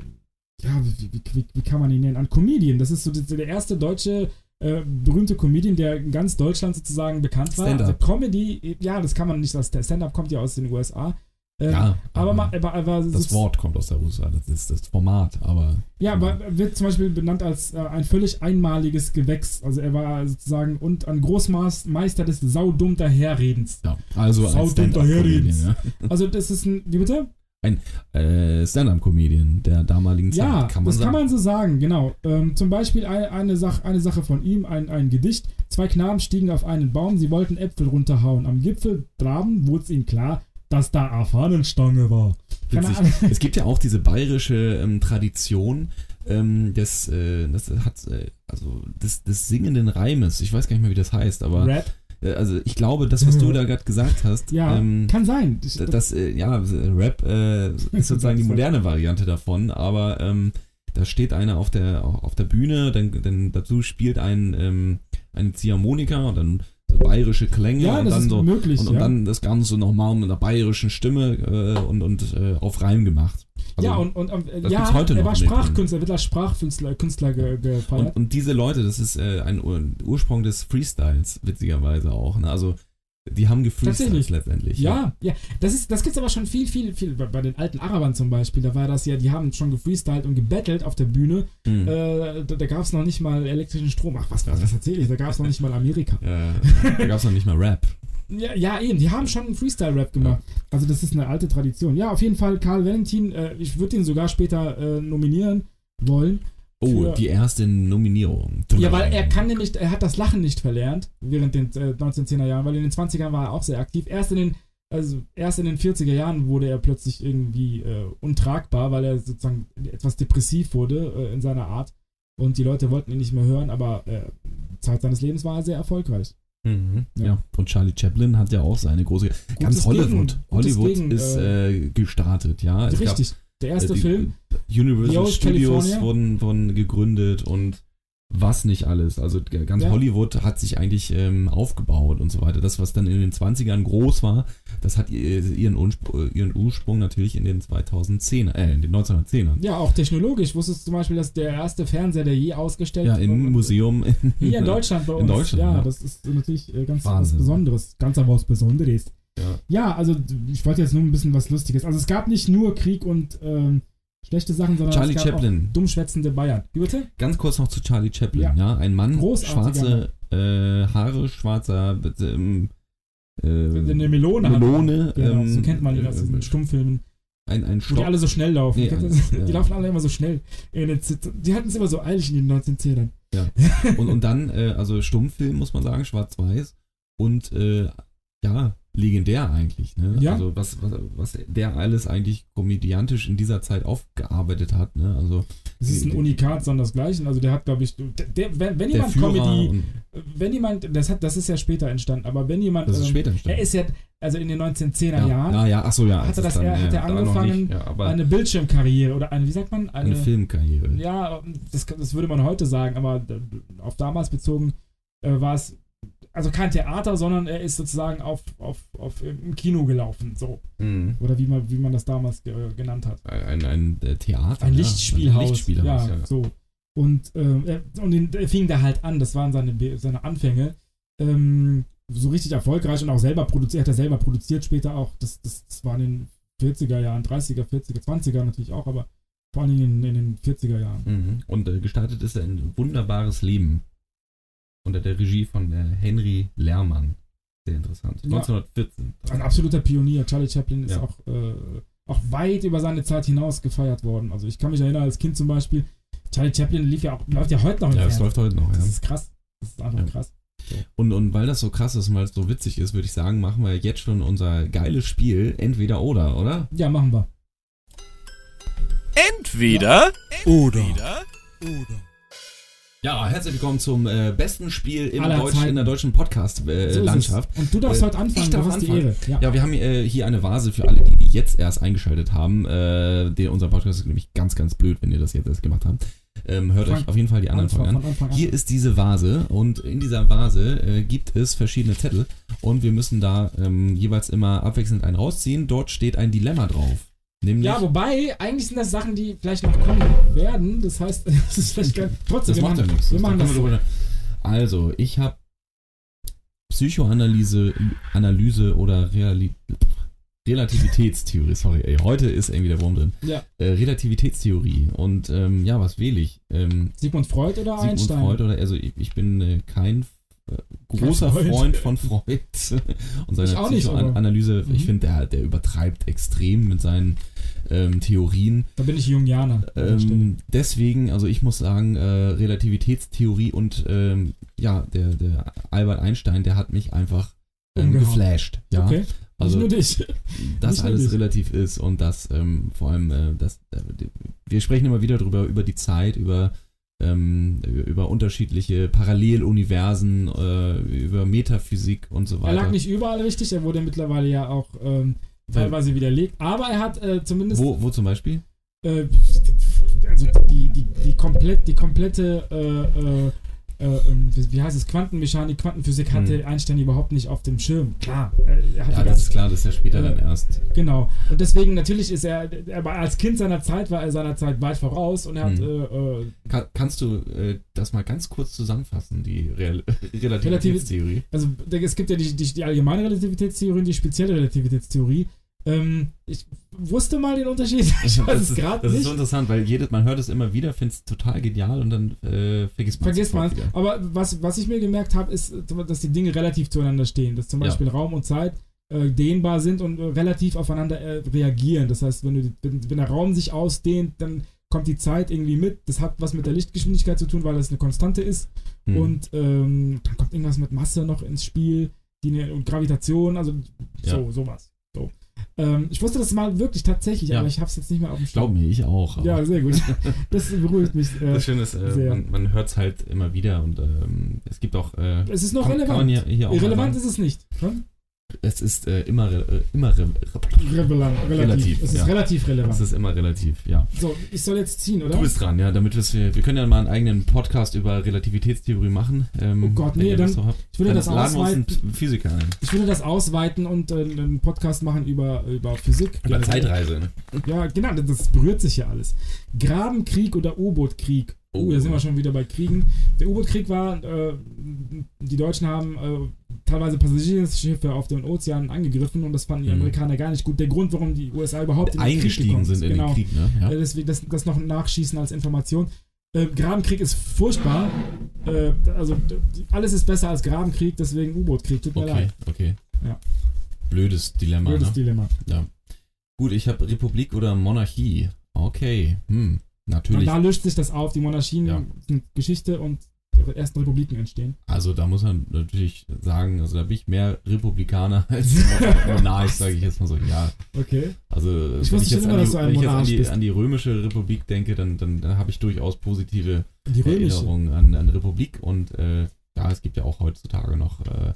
ja, wie, wie, wie, wie kann man ihn nennen? Ein Comedian. Das ist so der erste deutsche äh, berühmte Comedian, der in ganz Deutschland sozusagen bekannt war. Also Comedy, ja, das kann man nicht als Stand-up kommt ja aus den USA. Äh, ja, aber, aber aber, aber das Wort kommt aus der USA, das ist das Format, aber Ja, aber er wird zum Beispiel benannt als äh, ein völlig einmaliges Gewächs. Also er war sozusagen und ein Großmeister des saudumm daherredens. ja, also Sau ein dumm daherreden. Stand-up-Comedian, Also das ist ein, wie bitte? Ja. äh, Stand-up-Comedian der damaligen Zeit, Ja, kann man das sagen. kann man so sagen, genau. Ähm, zum Beispiel eine, eine, Sache, eine Sache von ihm, ein, ein Gedicht. Zwei Knaben stiegen auf einen Baum, sie wollten Äpfel runterhauen. Am Gipfel traben, wurde es ihnen klar, dass da eine Fahnenstange war. Es gibt ja auch diese bayerische ähm, Tradition ähm, des, äh, das hat, äh, also des, des singenden Reimes. Ich weiß gar nicht mehr, wie das heißt, aber Rap? Äh, also ich glaube, das, was du da gerade gesagt hast, Ja, ähm, kann sein. Das, das äh, ja, Rap äh, ist sozusagen die moderne Variante davon, aber ähm, da steht einer auf der auf der Bühne, dann, dann dazu spielt ein ähm, eine Ziehharmonika und dann so bayerische Klänge ja, und dann so möglich. und, und ja. dann das Ganze nochmal mit einer bayerischen Stimme äh, und, und äh, auf Reim gemacht. Also, ja, und, und ähm, das ja, gibt's heute er war den- Sprachkünstler, wird als Sprachkünstler Künstler ge, gefeiert. und, und diese Leute, das ist äh, ein Ur Ursprung des Freestyles, witzigerweise auch. Ne? Also die haben gefreestylt letztendlich. ja, ja, das ist, das gibt's aber schon viel, viel, viel. Bei, den alten Arabern zum Beispiel, da war das ja, die haben schon gefreestylt und gebettelt auf der Bühne. Hm. Äh, da da gab es noch nicht mal elektrischen Strom. Ach, was, was, was erzähle ich? Da gab es noch nicht mal Amerika. Ja, da gab es noch nicht mal Rap. Ja, ja, eben, die haben schon einen Freestyle-Rap gemacht. Also das ist eine alte Tradition. Ja, auf jeden Fall Karl Valentin, äh, ich würde ihn sogar später äh, nominieren wollen. Oh, die erste Nominierung. Ja, weil er kann nämlich, er hat das Lachen nicht verlernt während den äh, 1910er Jahren, weil in den 20ern war er auch sehr aktiv. Erst in den also erst in den 40er Jahren wurde er plötzlich irgendwie äh, untragbar, weil er sozusagen etwas depressiv wurde äh, in seiner Art und die Leute wollten ihn nicht mehr hören, aber äh, Zeit seines Lebens war er sehr erfolgreich. Mhm, ja. Ja. und Charlie Chaplin hat ja auch seine große. ganz Hollywood. Gegen- gutes Hollywood Gegen, ist äh, gestartet, ja. Es Richtig. Der erste äh, die- Film. Universal Old Studios wurden, wurden gegründet und was nicht alles. Also ganz Ja. Hollywood hat sich eigentlich ähm, aufgebaut und so weiter. Das, was dann in den 20ern groß war, das hat ihr- ihren, Ursprung, ihren Ursprung natürlich in den 2010 äh, in den 1910ern. Ja, auch technologisch. Wusstest du zum Beispiel, dass der erste Fernseher, der je ausgestellt Ja, im wurde- Museum. Hier in Deutschland bei uns. In Deutschland, ja, ja. das ist natürlich äh, ganz Wahnsinn. was Besonderes. Ganz aber was Besonderes. Ja. Ja, also ich wollte jetzt nur ein bisschen was Lustiges. Also es gab nicht nur Krieg und ähm, schlechte Sachen, sondern Charlie es gab Chaplin. auch dummschwätzende Bayern. Wie bitte? Ganz kurz noch zu Charlie Chaplin, Ja. ja. Ein Mann, schwarze äh, Haare, schwarzer ähm, äh, Eine Melone. Melone, Genau, ähm, so kennt man ihn aus äh, diesen Stummfilmen, ein, ein wo die alle so schnell laufen. Nee, also, das? ja. Die laufen alle immer so schnell. Zit- Die hatten es immer so eilig in den 1910ern. Und, und dann, äh, also Stummfilm, muss man sagen, schwarz-weiß. Und äh, ja, legendär eigentlich. Ne? Ja. Also was, was, was der alles eigentlich komödiantisch in dieser Zeit aufgearbeitet hat. Ne? Also Das ist ein Die- Unikat sondersgleichen. Also der hat, glaube ich, der, der, wenn, wenn der jemand Comedy, wenn jemand, das hat, das ist ja später entstanden, aber wenn jemand, das ist ähm, später er entstanden. ist ja, also in den 1910er ja, Jahren, ja, ja, ach so, ja. Hatte es das dann, er- hat er angefangen, nicht, eine Bildschirmkarriere oder eine, wie sagt man? eine, Filmkarriere. Ja, das, das würde man heute sagen, aber d- auf damals bezogen äh, war es also kein Theater, sondern er ist sozusagen auf, auf, auf im Kino gelaufen, so. Mhm. Oder wie man, wie man das damals ge genannt hat. Ein, ein, äh, Theater. Ein ja, Lichtspielhaus. Ein Lichtspielhaus, ja, ja. so. Und, äh, er, und den, er fing da halt an, das waren seine, seine Anfänge. Ähm, so richtig erfolgreich und auch selber produziert, hat er selber produziert später auch. Das, das, das war in den 40er Jahren, 30er, 40er, 20er natürlich auch, aber vor Dingen in, in den 40er Jahren. Mhm. Und äh, gestartet ist er ein wunderbares Leben. Unter der Regie von äh, Henry Lehrmann. Sehr interessant. Ja. 1914. Ein absoluter Pionier. Charlie Chaplin ist Ja. auch, äh, auch weit über seine Zeit hinaus gefeiert worden. Also ich kann mich erinnern, als Kind zum Beispiel, Charlie Chaplin lief ja auch, läuft ja heute noch im Ja, das Fernsehen. läuft heute noch, Das ja. ist krass. Das ist einfach Ja. krass. Und, und weil das so krass ist und weil es so witzig ist, würde ich sagen, machen wir jetzt schon unser geiles Spiel Entweder oder, oder? Ja, machen wir. Entweder Oder. Ja, herzlich willkommen zum äh, besten Spiel in, Deutsch, in der deutschen So Podcast-Landschaft. es. Und du darfst Äh, heute anfangen, ich du darf hast die anfangen. Ehre. Ja. Ja, wir haben äh, hier eine Vase für alle, die, die jetzt erst eingeschaltet haben. Äh, der, unser Podcast ist nämlich ganz, ganz blöd, wenn ihr das jetzt erst gemacht habt. Ähm, hört Fang- euch auf jeden Fall die anderen Folgen an. an. Hier ist diese Vase und in dieser Vase äh, gibt es verschiedene Zettel und wir müssen da ähm, jeweils immer abwechselnd einen rausziehen. Dort steht ein Dilemma drauf. Nämlich, Ja, wobei, eigentlich sind das Sachen, die vielleicht noch kommen werden. Das heißt, das ist vielleicht gar, trotzdem. das macht ja nichts. Wir machen das. drüber- Also, ich habe Psychoanalyse, Analyse oder Reali Relativitätstheorie. Sorry, ey, heute ist irgendwie der Wurm drin. Ja. Äh, Relativitätstheorie. Und ähm, ja, was wähle ich? Ähm, Sigmund Freud oder Sigmund Einstein? Freud oder also ich, ich bin äh, kein großer Freud. Freund von Freud und seiner Ich Psychoanalyse. Ich Mhm. finde, der, der übertreibt extrem mit seinen ähm, Theorien. Da bin ich Jungianer. Ähm, deswegen, also ich muss sagen, äh, Relativitätstheorie und ähm, ja, der, der Albert Einstein, der hat mich einfach ähm, geflasht. Ja, Okay. also nicht nur dich. dass alles dich. relativ ist und dass ähm, vor allem, äh, dass, äh, wir sprechen immer wieder drüber, über die Zeit, über, ähm, über unterschiedliche Paralleluniversen, äh, über Metaphysik und so Er weiter. lag nicht überall richtig, er wurde mittlerweile ja auch ähm, teilweise widerlegt, aber er hat äh, zumindest wo, wo zum Beispiel? äh, also die, die, die, komplett, die komplette äh, äh, äh, ähm, wie heißt es, Quantenmechanik, Quantenphysik hatte Einstein überhaupt nicht auf dem Schirm. Klar, er, hatte Hm. Ja, das ist klar, das ist ja später Äh, dann erst. Genau. Und deswegen, natürlich ist er, er war als Kind seiner Zeit war er seiner Zeit weit voraus und er hat Mhm. äh, äh, Kann, kannst du äh, das mal ganz kurz zusammenfassen, die Real Relativitätstheorie? also es gibt ja die, die, die allgemeine Relativitätstheorie und die spezielle Relativitätstheorie. Ähm, ich wusste mal den Unterschied. Ich weiß das es ist, gerade das nicht. ist so interessant, weil jedes, man hört es immer wieder, findet es total genial und dann äh, vergisst man Vergisst man. Aber was, was ich mir gemerkt habe, ist, dass die Dinge relativ zueinander stehen. Dass zum Ja. Beispiel Raum und Zeit äh, dehnbar sind und äh, relativ aufeinander äh, reagieren. Das heißt, wenn, du, wenn, wenn der Raum sich ausdehnt, dann kommt die Zeit irgendwie mit. Das hat was mit der Lichtgeschwindigkeit zu tun, weil das eine Konstante ist. Hm. Und ähm, dann kommt irgendwas mit Masse noch ins Spiel, die und Gravitation, also so, Ja. sowas. Ähm, ich wusste das mal wirklich tatsächlich, Ja. aber ich habe es jetzt nicht mehr auf dem Glaub mir, ich auch. aber- Ja, sehr gut. Das beruhigt mich. Äh, Das Schöne ist, äh, sehr. man, man hört es halt immer wieder und ähm, es gibt auch. Äh, es ist noch kann, relevant. Kann man hier, hier Irrelevant ist es nicht. Hm? Es ist äh, immer, äh, immer re, Relevant, relativ. Relativ, Es ist ja. relativ relevant. es ist immer relativ, ja. so, ich soll jetzt ziehen, oder? Du bist dran, ja, damit wir, wir können ja mal einen eigenen Podcast über Relativitätstheorie machen. Ähm, Oh Gott, nee, dann- habt. ich würde Dann das ausweiten. Physiker ein. Ich würde das ausweiten und äh, einen Podcast machen über, über Physik. Über. Zeitreise, ne? Ja, genau, das berührt sich ja alles. Grabenkrieg oder U-Boot-Krieg. Oh, Oh. da sind wir schon wieder bei Kriegen. Der U-Boot-Krieg war, äh, die Deutschen haben äh, teilweise Passagierschiffe auf den Ozeanen angegriffen und das fanden die Mhm. Amerikaner gar nicht gut. Der Grund, warum die USA überhaupt in den Krieg Eingestiegen sind in genau. den Krieg, ne? Ja. Äh, deswegen das, das noch nachschießen als Information. Äh, Grabenkrieg ist furchtbar. Äh, also alles ist besser als Grabenkrieg, deswegen U-Boot-Krieg. Tut mir Okay, leid. okay. Ja. Blödes Dilemma, Blödes ne? Dilemma. Gut, ich habe Republik oder Monarchie. Okay, hm, Und natürlich. da löscht sich das auf. Die Monarchien Ja. sind Geschichte und ersten Republiken entstehen. Also da muss man natürlich sagen, also da bin ich mehr Republikaner als Monarch, sage ich jetzt mal so. Ja, Okay. also Ich wenn ich jetzt, immer, an die, wenn ich jetzt an, die, an die römische Republik denke, dann, dann, dann habe ich durchaus positive. Erinnerungen an, an Republik und äh, ja, es gibt ja auch heutzutage noch äh,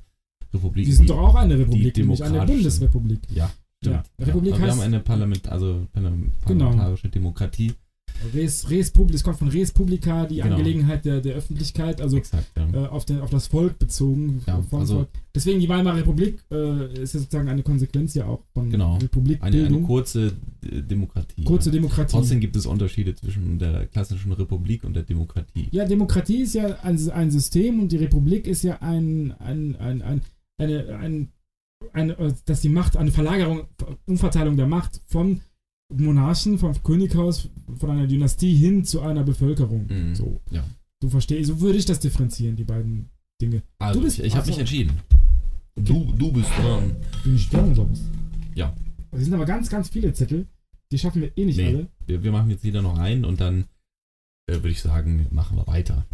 Republiken. Die sind doch auch eine Republik, die nämlich eine Bundesrepublik. Ja, stimmt. Ja, Republik wir heißt- haben eine Parlament, also eine Genau. parlamentarische Demokratie. Res, Res Publi, das kommt von Res Publica, die Genau. Angelegenheit der, der Öffentlichkeit, also Exakt, ja. äh, auf, den, auf das Volk bezogen. Ja, also- Volk. Deswegen die Weimarer Republik äh, ist ja sozusagen eine Konsequenz ja auch von Genau. eine, Republikbildung. eine kurze Demokratie. Kurze ja. Demokratie. Trotzdem gibt es Unterschiede zwischen der klassischen Republik und der Demokratie. Ja, Demokratie ist ja ein, ein System und die Republik ist ja ein, ein, ein, ein eine, ein, eine, äh, dass die Macht, eine Verlagerung, Umverteilung der Macht vom Monarchen, vom Könighaus, von einer Dynastie hin zu einer Bevölkerung. Mhm. So. Ja. Du verstehst, so würde ich das differenzieren, die beiden Dinge. Also, Du bist- ich, ich habe mich entschieden. Du, du bist dran. Bin ich da oder was? Ja. Es sind aber ganz, ganz viele Zettel. Die schaffen wir eh nicht Nee. alle. Wir, wir machen jetzt jeder noch einen und dann äh, würde ich sagen, machen wir weiter.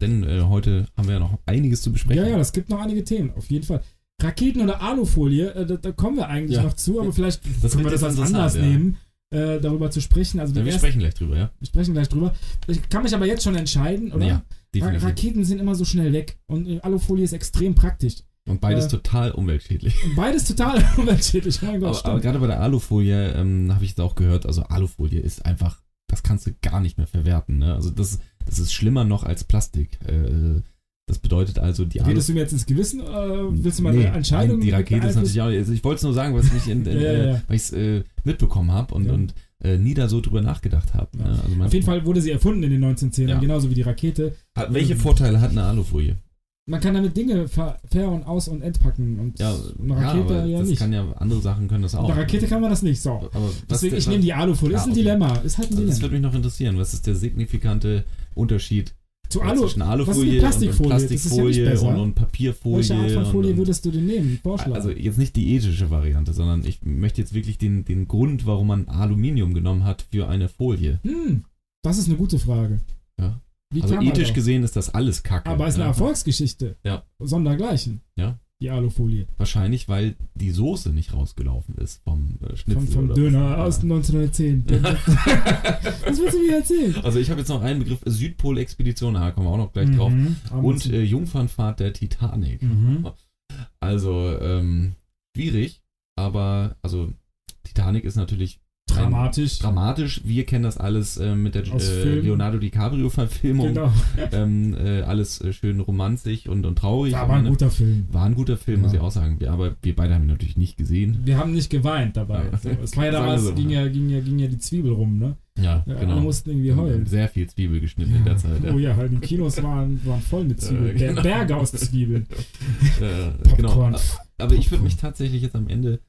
Denn äh, heute haben wir ja noch einiges zu besprechen. Ja, ja, es gibt noch einige Themen, auf jeden Fall. Raketen oder Alufolie, äh, da, da kommen wir eigentlich Ja. noch zu, aber vielleicht Das können wir das als ja. nehmen, äh, darüber zu sprechen. Also Ja, wir sprechen gleich drüber, ja? wir sprechen gleich drüber. Ich kann mich aber jetzt schon entscheiden, oder? Ja, Ra definitiv. Raketen sind immer so schnell weg und äh, Alufolie ist extrem praktisch. Und beides äh, total umweltschädlich. Beides total umweltschädlich. Mein Gott, Aber, aber gerade bei der Alufolie ähm, habe ich jetzt auch gehört, also Alufolie ist einfach, das kannst du gar nicht mehr verwerten. Ne? Also das, das ist schlimmer noch als Plastik. Äh, das bedeutet also, die Redest du mir jetzt ins Gewissen oder willst du mal Nee, eine Entscheidung? nein, die Rakete ist natürlich auch, also ich wollte es nur sagen, was ich in, in, Ja, ja, äh, ja. weil ich es äh, mitbekommen habe und, Ja. und äh, nie da so drüber nachgedacht habe. Ja. Ne? Also Auf jeden Fall wurde sie erfunden in den 1910ern, Ja. genauso wie die Rakete. Hat, welche ähm, Vorteile hat eine Alufolie? Man kann damit Dinge ver, ver und aus und entpacken und Ja, eine ja, Rakete aber ja, das nicht. kann ja, andere Sachen können das auch. Mit einer Rakete kann man das nicht. So. aber Deswegen, ich nehme die Alufolie. Ja, ist ein okay. Dilemma. Ist halt ein also das Dilemma. würde mich noch interessieren. Was ist der signifikante Unterschied Zu Alu. zwischen was ist Alufolie Plastikfolie? und, und Das ist ja Plastikfolie und, und Papierfolie? Welche Art von Folie und, würdest du denn nehmen? Also jetzt nicht die ethische Variante, sondern ich möchte jetzt wirklich den, den Grund, warum man Aluminium genommen hat für eine Folie. hm, das ist eine gute Frage. Ja. Wie Also ethisch gesehen ist das alles Kacke. Aber ist eine ja. Erfolgsgeschichte. Ja. Sondergleichen. Ja. Die Alufolie. Wahrscheinlich, weil die Soße nicht rausgelaufen ist vom äh, Schnitzel. Vom, vom oder Döner was. aus 1910. Was willst du mir erzählen? Also ich habe jetzt noch einen Begriff, Südpol-Expedition, da kommen wir auch noch gleich drauf. Mhm. Und äh, Jungfernfahrt der Titanic. Mhm. Also, ähm, schwierig, aber, also, Titanic ist natürlich Dramatisch. dramatisch. Wir kennen das alles äh, mit der äh. Leonardo DiCaprio-Verfilmung. Genau. Ähm, äh, alles äh, schön romantisch und, und traurig. War aber ein ne, guter Film. war ein guter Film, muss Ja. ich auch sagen. Wir, aber wir beide haben ihn natürlich nicht gesehen. Wir haben nicht geweint dabei. Ja. So, es war ja damals, so. ging, ja, ging, ja, ging ja die Zwiebel rum, ne? Ja, Ja, genau. Alle mussten irgendwie heulen. Sehr viel Zwiebel geschnitten in der Zeit. Oh ja, halt, die Kinos waren, waren voll mit Zwiebeln. Äh, genau. Berge aus Zwiebeln. Äh, genau. Popcorn. Aber ich würde mich tatsächlich jetzt am Ende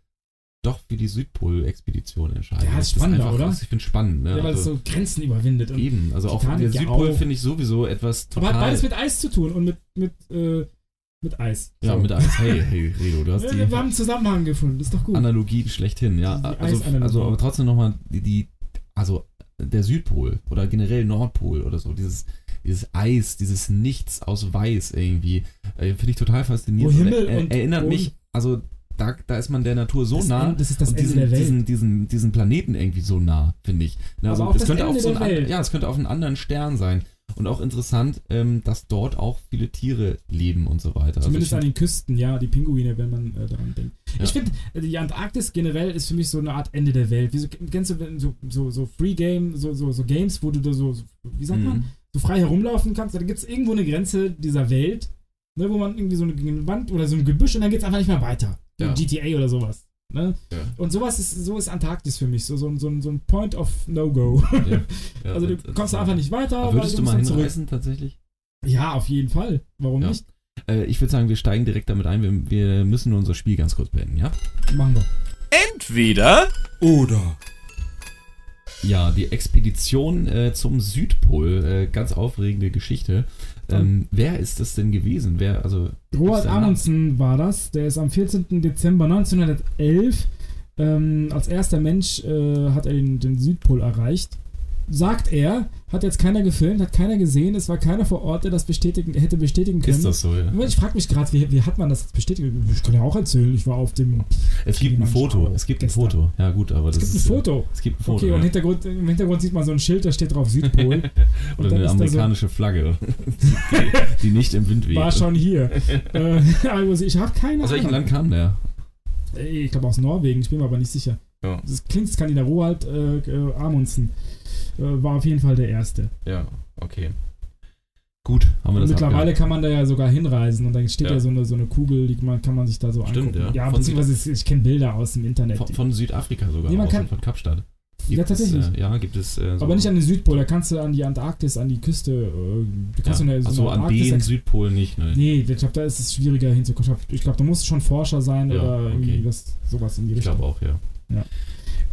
doch für die Südpol-Expedition entscheiden. Ja, Das ist spannender, oder? Ich finde spannend, ne? Ja, weil es also, so Grenzen überwindet. Und, eben, also auch der Südpol finde ich sowieso etwas aber total. hat beides mit Eis zu tun und mit, mit, äh, mit Eis. ja, So. mit Eis. Hey, hey, Redo, du hast Ja, die wir haben einen Zusammenhang gefunden, ist doch gut. Analogien schlechthin, ja. Also, also aber trotzdem nochmal die, die, also der Südpol oder generell Nordpol oder so, dieses, dieses Eis, dieses Nichts aus Weiß irgendwie, äh, finde ich total faszinierend. Und Himmel er, und erinnert Boden- mich, also da, da ist man der Natur so Das nah. Ende- das ist das und Ende diesen, der Welt. Diesen, diesen, diesen Planeten irgendwie so nah, finde ich. Aber Also, auch das das könnte Ende auf so der ein, Welt. ja, es könnte auf einen anderen Stern sein. Und auch interessant, ähm, dass dort auch viele Tiere leben und so weiter. Zumindest also an den Küsten, ja, die Pinguine, wenn man äh, daran denkt. Ja. Ich finde, die Antarktis generell ist für mich so eine Art Ende der Welt. Wie so, kennst du so, so, so Free Game, so, so, so Games, wo du da so, so wie sagt man, Mhm. so frei herumlaufen kannst? Da gibt es irgendwo eine Grenze dieser Welt, ne, wo man irgendwie so eine Wand oder so ein Gebüsch und dann geht es einfach nicht mehr weiter. Ja. GTA oder sowas. Ne? Ja. Und sowas ist, so ist Antarktis für mich, so, so, ein- so, so ein Point of No-Go. Ja. Ja, also du kommst da einfach nicht weiter. Aber weil würdest du mal dann hinreisen tatsächlich? Ja, auf jeden Fall. Warum Ja. nicht? Äh, ich würde sagen, wir steigen direkt damit ein. Wir, wir müssen nur unser Spiel ganz kurz beenden, ja? Machen wir. Entweder oder. Ja, die Expedition äh, zum Südpol, äh, ganz aufregende Geschichte. Ähm, wer ist das denn gewesen? Wer, also Roald? Amundsen war das. Der ist am 14. Dezember 1911 ähm, als erster Mensch äh, hat er den, den Südpol erreicht. Sagt er, hat jetzt keiner gefilmt, hat keiner gesehen, es war keiner vor Ort, der das bestätigen, hätte bestätigen können. ist das so, ja? Ich frage mich gerade, wie, wie hat man das bestätigt? Ich kann ja auch erzählen, ich war auf dem. Es gibt ein Foto. Es gibt ein gestern. Foto. Ja, gut, aber Es das gibt ein ist. äh, Foto. Es gibt ein Foto. Okay, und ja. Hintergrund, im Hintergrund sieht man so ein Schild, da steht drauf Südpol. Oder eine da so- amerikanische Flagge, die, die nicht im Wind weht. war schon hier. äh, also ich habe keine Aus welchem Ahnung. Land kam der? Ey, Ich glaube aus Norwegen, ich bin mir aber nicht sicher. Ja. Das klingt Skandinav. Roald äh, äh, Amundsen äh, war auf jeden Fall der Erste. Ja, okay. Gut, haben wir das mittlerweile kann man da ja sogar hinreisen und dann steht ja, Ja. so, eine, so eine Kugel, die man, kann man sich da so Stimmt, angucken. ja. Ja, beziehungsweise ich kenne Bilder aus dem Internet. Von, von Südafrika sogar, Nee, man aus, kann- von Kapstadt. ja, tatsächlich. Es, äh, ja, gibt es. Äh, so, aber nicht an den Südpol, da kannst du an die Antarktis, an die Küste. Äh, du kannst ja, so also an Antarktis- den Südpol nicht, ne? Nee, ich glaube, da ist es schwieriger hinzukommen. Ich glaub- Ich glaube, da musst du schon Forscher sein Ja, oder irgendwie okay. das, sowas in die Ich Richtung. glaube auch, ja. Und,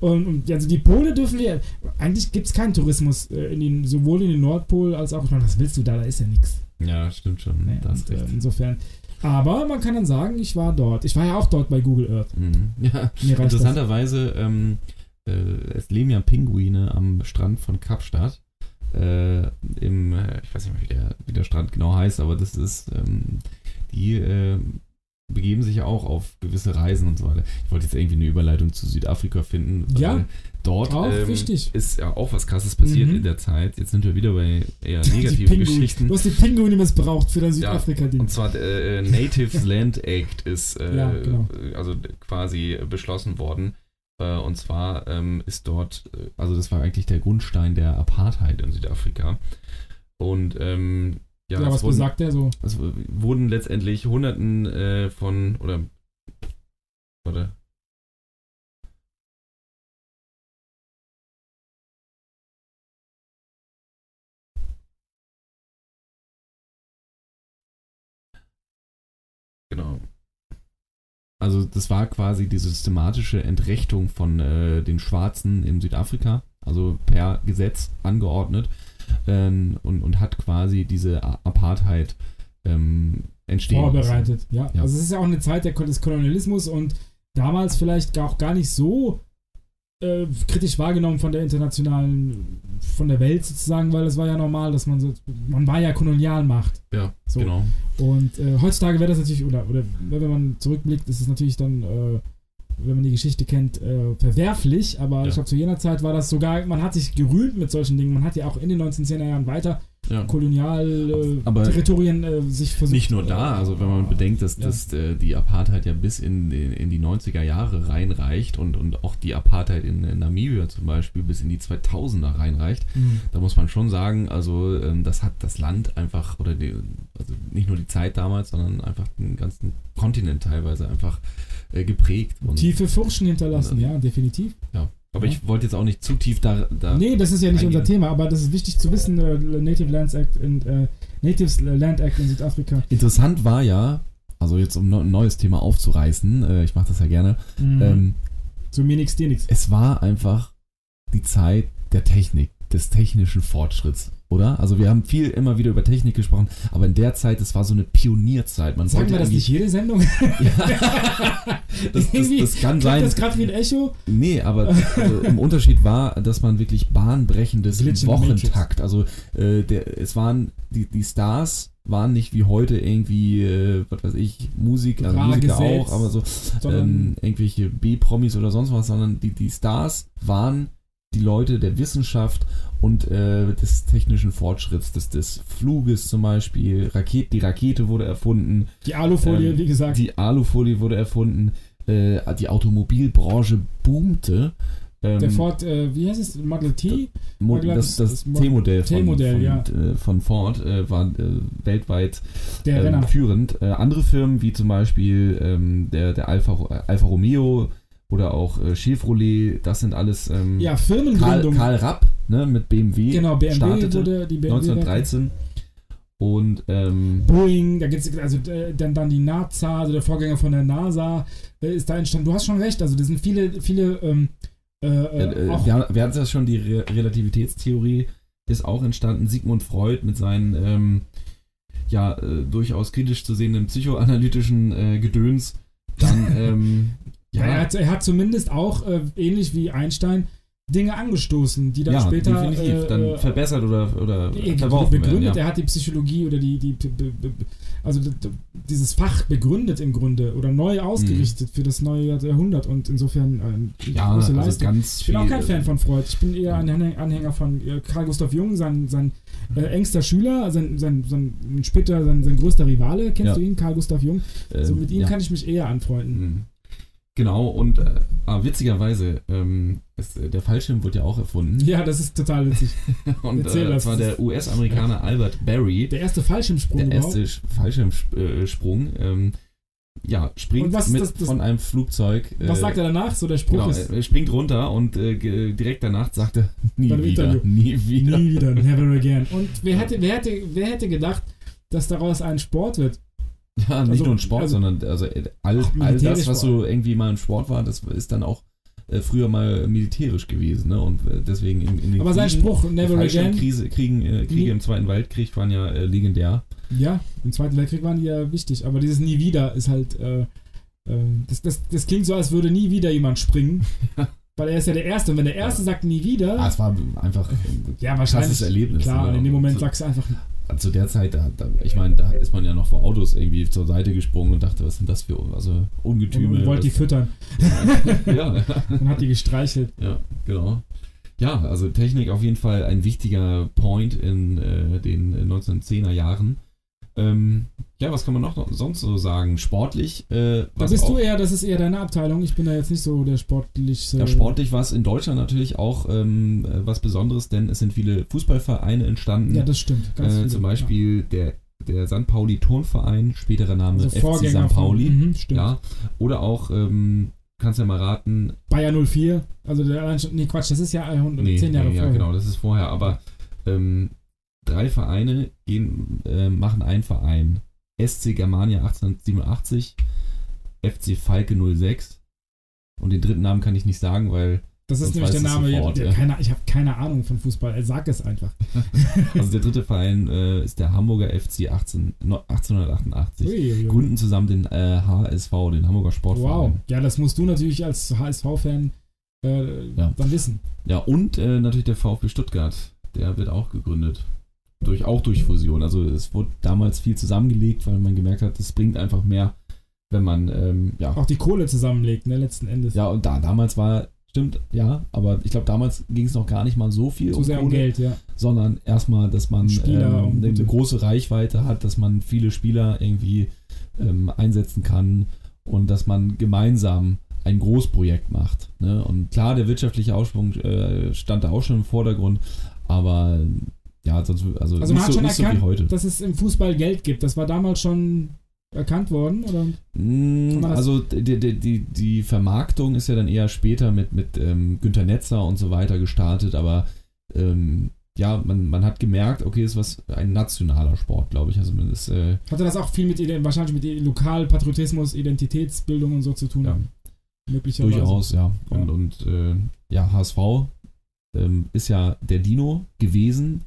und also die Pole dürfen wir. Eigentlich gibt es keinen Tourismus äh, in den, sowohl in den Nordpol als auch. Ich meine, was willst du da? Da ist ja nichts. Ja, stimmt schon. Hast Und, äh, insofern. Aber man kann dann sagen, ich war dort. Ich war ja auch dort bei Google Earth. Mhm. Ja, interessanterweise, ähm, äh, es leben ja Pinguine am Strand von Kapstadt. Äh, Im, äh, ich weiß nicht mehr, wie der, wie der Strand genau heißt, aber das ist, ähm, die äh, begeben sich ja auch auf gewisse Reisen und so weiter. Ich wollte jetzt irgendwie eine Überleitung zu Südafrika finden. Ja, dort auch ähm, wichtig. ist ja auch was krasses passiert Mhm. in der Zeit. Jetzt sind wir wieder bei eher negativen. Geschichten. Du hast die Pinguine missbraucht für dein Südafrika-Ding. Und zwar der äh, Natives Land Act ist äh, Ja, genau. also quasi beschlossen worden. Äh, und zwar ähm, ist dort, äh, also das war eigentlich der Grundstein der Apartheid in Südafrika. Und ähm, ja, ja, was wurden, besagt der so? es wurden letztendlich Hunderten äh, von oder warte. Genau. Also das war quasi die systematische Entrechtung von äh, den Schwarzen in Südafrika, also per Gesetz angeordnet ähm, und, und hat quasi diese Apartheid ähm, entstehen lassen. Vorbereitet, ja. Ja. Also es ist ja auch eine Zeit des Kolonialismus und damals vielleicht auch gar nicht so äh, kritisch wahrgenommen von der internationalen, von der Welt sozusagen, weil es war ja normal, dass man so, man war ja Kolonialmacht. Ja, So. genau. Und äh, heutzutage wäre das natürlich, oder, oder wenn man zurückblickt, ist es natürlich dann, äh, wenn man die Geschichte kennt, äh, verwerflich, aber Ja. ich glaube, zu jener Zeit war das sogar, man hat sich gerühmt mit solchen Dingen, man hat ja auch in den 1910er Jahren weiter Ja. kolonial äh, äh, sich versucht. Nicht nur da, äh, also wenn man bedenkt, dass, ja. dass äh, die Apartheid ja bis in, die- in die 90er Jahre reinreicht und, und auch die Apartheid in, in Namibia zum Beispiel bis in die 2000er reinreicht, Mhm. da muss man schon sagen, also ähm, das hat das Land einfach, oder die, also nicht nur die Zeit damals, sondern einfach den ganzen Kontinent teilweise einfach äh, geprägt. Und, Tiefe Furchen hinterlassen, Ja. ja, definitiv. ja. Aber ich wollte jetzt auch nicht zu tief da. da nee, das ist ja nicht eingehen. unser Thema, aber das ist wichtig zu wissen, äh, Native Lands Act in, äh, Natives Land Act in Südafrika. Interessant war ja, also jetzt um ein neues Thema aufzureißen, äh, ich mache das ja gerne, Mhm. ähm, so mir nix, dir nix. es war einfach die Zeit der Technik, des technischen Fortschritts, oder? Also wir haben viel immer wieder über Technik gesprochen, aber in der Zeit, es war so eine Pionierzeit. Man Sagen wir das nicht jede Sendung? Ja. das, das, das kann sein. das gerade wie ein Echo? Nee, aber also, im Unterschied war, dass man wirklich bahnbrechendes Glitch Wochentakt, also äh, der, es waren die, die Stars waren nicht wie heute irgendwie, äh, was weiß ich, Musik, also Musiker gesetzt, auch, aber so ähm, irgendwelche B-Promis oder sonst was, sondern die, die Stars waren die Leute der Wissenschaft und äh, des technischen Fortschritts, des, des Fluges zum Beispiel. Raket, die Rakete wurde erfunden, die Alufolie, ähm, wie gesagt. die Alufolie wurde erfunden, äh, die Automobilbranche boomte. Ähm, der Ford, äh, wie heißt es? Model T? Das, das, das Mo- T-Modell von, von, ja. äh, von Ford äh, war äh, weltweit ähm, führend. Andere Firmen wie zum Beispiel ähm, der, der Alfa, Alfa Romeo oder auch äh, Chevrolet, das sind alles ähm, Ja, Karl, Firmengründung. Karl Rapp ne, mit BMW, genau, BMW startete wurde die BMW 1913 und ähm, Boeing, da gibt's also äh, dann, dann die NASA, also der Vorgänger von der NASA, äh, ist da entstanden. Du hast schon recht, also das sind viele, viele ähm, äh, äh, auch, wir, wir hatten ja schon, die Re Relativitätstheorie ist auch entstanden. Sigmund Freud mit seinen ähm, ja durchaus kritisch zu sehenden psychoanalytischen Gedöns. Dann ähm, ja, er, hat, er hat zumindest auch, äh, ähnlich wie Einstein, Dinge angestoßen, die dann ja, später definitiv äh, dann äh, verbessert oder, oder äh, begründet. werden. Ja. Er hat die Psychologie oder die, die, also dieses Fach begründet im Grunde oder neu ausgerichtet für das neue Jahrhundert und insofern äh, eine Mhm. Ja, große also Leistung. ganz Ich bin auch kein Fan von Freud. Ich bin eher ein Anhäng- Anhänger von äh, Karl Gustav Jung, sein, sein äh, engster Schüler, sein, sein, sein später sein, sein größter Rivale. Kennst Ja. du ihn, Karl Gustav Jung? ähm, So mit ihm kann ich mich eher anfreunden. Mhm. Genau, und äh, ah, witzigerweise, ähm, ist, äh, der Fallschirm wurde ja auch erfunden. Ja, das ist total witzig. und erzähl äh, das. das war der US-Amerikaner Albert Barry, Der erste Fallschirmsprung der überhaupt. erste Sch- Fallschirmsprung. Ähm, ja, springt ist mit das- das- von einem Flugzeug. Was äh, sagt er danach? So der Spruch Genau, ist er springt runter und äh, direkt danach sagt er, nie wieder, nie wieder. nie wieder, never again. Und wer hätte, wer hätte, wer hätte gedacht, dass daraus ein Sport wird? Ja, nicht Also- nur ein Sport, also- sondern also äh, all, all das, was so irgendwie mal ein Sport war, das ist dann auch äh, früher mal militärisch gewesen. Ne? Und äh, deswegen in, in den Aber sein Kriegen- Spruch, die never again, Fallschirmkrise- Kriegen, äh, Kriege Nie- im Zweiten Weltkrieg waren ja äh, legendär. ja, im Zweiten Weltkrieg waren die ja wichtig, aber dieses nie wieder ist halt, äh, äh, das, das, das klingt so, als würde nie wieder jemand springen. Weil er ist ja der Erste. Und wenn der Erste sagt nie wieder, Ah, es war einfach ein ja, krasses. Erlebnis. Klar, ne? in dem Moment sagst du einfach, zu der Zeit, da, da, ich meine, da ist man ja noch vor Autos irgendwie zur Seite gesprungen und dachte, was sind das für also Ungetüme. und wollte die füttern. ja, ja. Und hat die gestreichelt. Ja, genau. Ja, also Technik auf jeden Fall ein wichtiger Point in äh, den 1910er Jahren. Ähm, ja, was kann man noch sonst so sagen? Sportlich, äh, Da bist du eher, das ist eher deine Abteilung. Ich bin da jetzt nicht so der sportliche. ja, sportlich war es in Deutschland natürlich auch ähm, äh, was Besonderes, denn es sind viele Fußballvereine entstanden. Ja, das stimmt. Ganz äh, viele, zum Beispiel der, der St. Pauli Turnverein, späterer ja. Name also FC St. Pauli. Mhm, stimmt. ja, oder auch, ähm, kannst ja mal raten, Bayer 04. Also der nee, Quatsch, das ist ja 100, Nee, 10 Jahre nee, ja, vorher. genau, das ist vorher. Aber ähm, drei Vereine gehen, äh, machen einen Verein. SC Germania 1887, FC Falke 06. Und den dritten Namen kann ich nicht sagen, weil Das ist nämlich der Name. sofort, der, ja. keine, ich habe keine Ahnung von Fußball. Sag es einfach. also der dritte Verein äh, ist der Hamburger FC 18, no- 1888. Uiuiui. Gründen zusammen den äh, HSV, den Hamburger Wow. Sportverein. Ja, das musst du natürlich als HSV-Fan äh, Ja. dann wissen. Ja, und äh, natürlich der VfB Stuttgart. Der wird auch gegründet. Durch, auch durch Fusion. Also es wurde damals viel zusammengelegt, weil man gemerkt hat, es bringt einfach mehr, wenn man, ähm, ja. Auch die Kohle zusammenlegt, ne, letzten Endes. Ja, und da damals war, stimmt, ja, aber ich glaube, damals ging es noch gar nicht mal so viel Zu sehr um Kohle, Geld, ja. sondern erstmal, dass man Spieler ähm, eine, große Reichweite hat, dass man viele Spieler irgendwie ähm, einsetzen kann und dass man gemeinsam ein Großprojekt macht. Ne? Und klar, der wirtschaftliche Aufschwung äh, stand da auch schon im Vordergrund, aber ja, sonst also, Also nicht, hat so, schon nicht so wie erkannt, heute. dass es im Fußball Geld gibt. Das war damals schon erkannt worden, oder? Mm, Also die, die, die, Vermarktung ist ja dann eher später mit, mit ähm, Günter Netzer und so weiter gestartet, aber ähm, ja, man, man hat gemerkt, okay, ist was ein nationaler Sport, glaube ich. Also man ist äh, Hatte das auch viel mit wahrscheinlich mit Lokalpatriotismus, Identitätsbildung und so zu tun? Ja. Möglicherweise. durchaus, ja. Und, Ja. und äh, ja, HSV ähm, ist ja der Dino gewesen.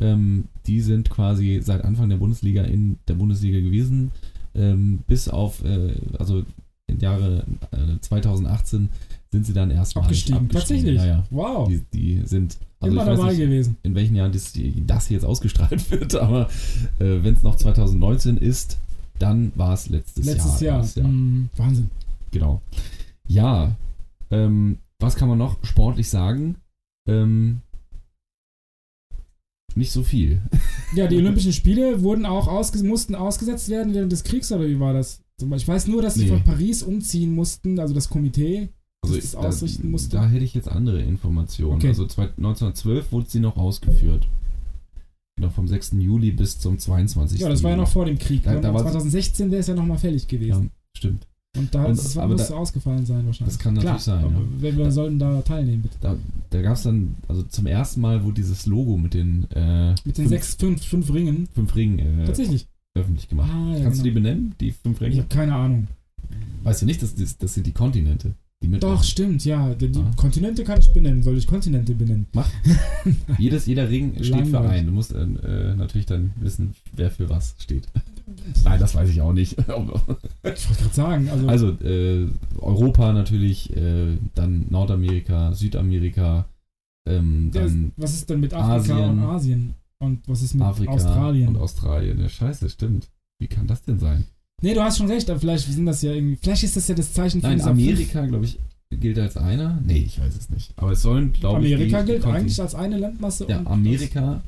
Ähm, die sind quasi seit Anfang der Bundesliga in der Bundesliga gewesen. Ähm, bis auf, äh, also im Jahre äh, 2018 sind sie dann erstmal Abgestiegen. Tatsächlich. Ja, ja. Wow. Die, die sind Also Immer dabei nicht, gewesen. in welchen Jahren das, das hier jetzt ausgestrahlt wird, aber äh, wenn es noch 2019 ist, dann war es letztes, Letztes Jahr. Jahr. Mm, Wahnsinn. Genau. Ja, ähm, was kann man noch sportlich sagen? Ähm, nicht so viel. Ja, die Olympischen Spiele wurden auch ausges mussten ausgesetzt werden während des Kriegs, oder wie war das? Ich weiß nur, dass sie Nee. von Paris umziehen mussten, also das Komitee. Also das da, ausrichten musste. da hätte ich jetzt andere Informationen. Okay. Also zwei- 1912 wurde sie noch ausgeführt. Genau, vom 6. Juli bis zum 22. Ja, das war ja noch vor dem Krieg. Da- ne? da war- 2016 wäre es ja nochmal fällig Ja, gewesen. stimmt. Und da Und- ist es aber muss da- ausgefallen sein wahrscheinlich. Das kann natürlich Klar, sein, aber ja. Wir, wir Da- sollten da teilnehmen, bitte. Da, da gab es dann, also zum ersten Mal, wo dieses Logo mit den, äh, Mit den fünf, sechs, fünf, fünf Ringen. fünf Ringen äh, Tatsächlich. öffentlich gemacht. Ah, ja, Kannst du die genau. benennen, die fünf Ich Ringe? habe keine Ahnung. Weißt du nicht, das, das, das sind die Kontinente, die. Doch, stimmt, ja. Die, die Ah. Kontinente kann ich benennen. Soll ich Kontinente benennen? Jedes, jeder Ring steht für Langweilig. einen. Du musst äh, äh, natürlich dann wissen, wer für was steht. Nein, das weiß ich auch nicht. Ich wollte gerade sagen, also, also äh, Europa natürlich, äh, dann Nordamerika, Südamerika, ähm, dann was ist denn mit Afrika Asien. und Asien? Und was ist mit Afrika Australien? und Australien. Ja, scheiße, stimmt. Wie kann das denn sein? nee, du hast schon recht, aber vielleicht sind das ja irgendwie. Vielleicht ist das ja das Zeichen Nein, dieser Amerika, glaube ich, gilt als einer. Nee, ich weiß es nicht. Aber es sollen, glaube ich. Amerika gilt eigentlich als eine Landmasse. Ja, und Amerika,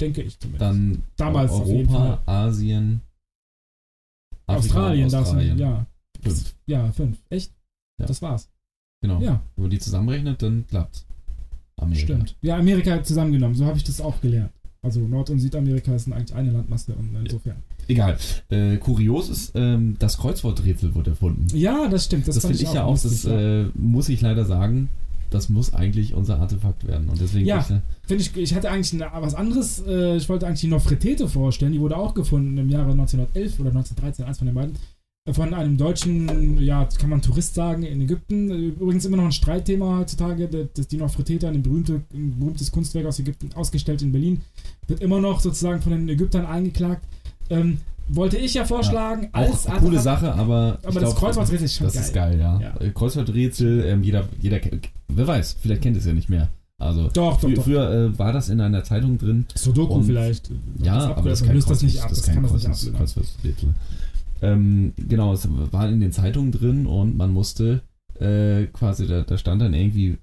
denke ich zumindest. dann Damals Europa, Asien, Afrika Australien, und das Australien. ja. Fünf. Ja, fünf. Echt? Ja. Das war's. Genau. Ja, Wenn man die zusammenrechnet, dann klappt Amerika. stimmt. Ja, Amerika zusammengenommen. So habe ich das auch gelernt. Also Nord- und Südamerika sind eigentlich eine Landmasse und insofern. Egal. Äh, kurios ist, ähm, das Kreuzworträtsel wurde erfunden. Ja, das stimmt. Das, Das, finde ich ja auch, das äh, muss ich leider sagen, das muss eigentlich unser Artefakt werden. Und deswegen Ja. ich, Finde ich, ich hatte eigentlich eine, was anderes. Äh, ich wollte eigentlich die Nofretete vorstellen. Die wurde auch gefunden im Jahre 1911 oder 1913, eins von den beiden. Äh, Von einem deutschen, ja, kann man Tourist sagen, in Ägypten. Übrigens immer noch ein Streitthema heutzutage. Das, das die Nofretete, ein, berühmte, ein berühmtes Kunstwerk aus Ägypten, ausgestellt in Berlin, wird immer noch sozusagen von den Ägyptern eingeklagt. Ähm, wollte ich ja vorschlagen, auch als eine coole Sache, aber. Aber das glaub, Kreuzworträtsel ist schon Das geil. ist geil, ja. Ja. Kreuzworträtsel, ähm, jeder, jeder, wer weiß, vielleicht kennt es ja nicht mehr. Also, Doch, doch, doch. früher äh, war das in einer Zeitung drin. Sudoku vielleicht. Ja, aber das kein löst das nicht ab. Das Das, kann das nicht ablösen. Kreuzworträtsel. Ähm, genau, es war in den Zeitungen drin und man musste äh, quasi, da, da stand dann irgendwie,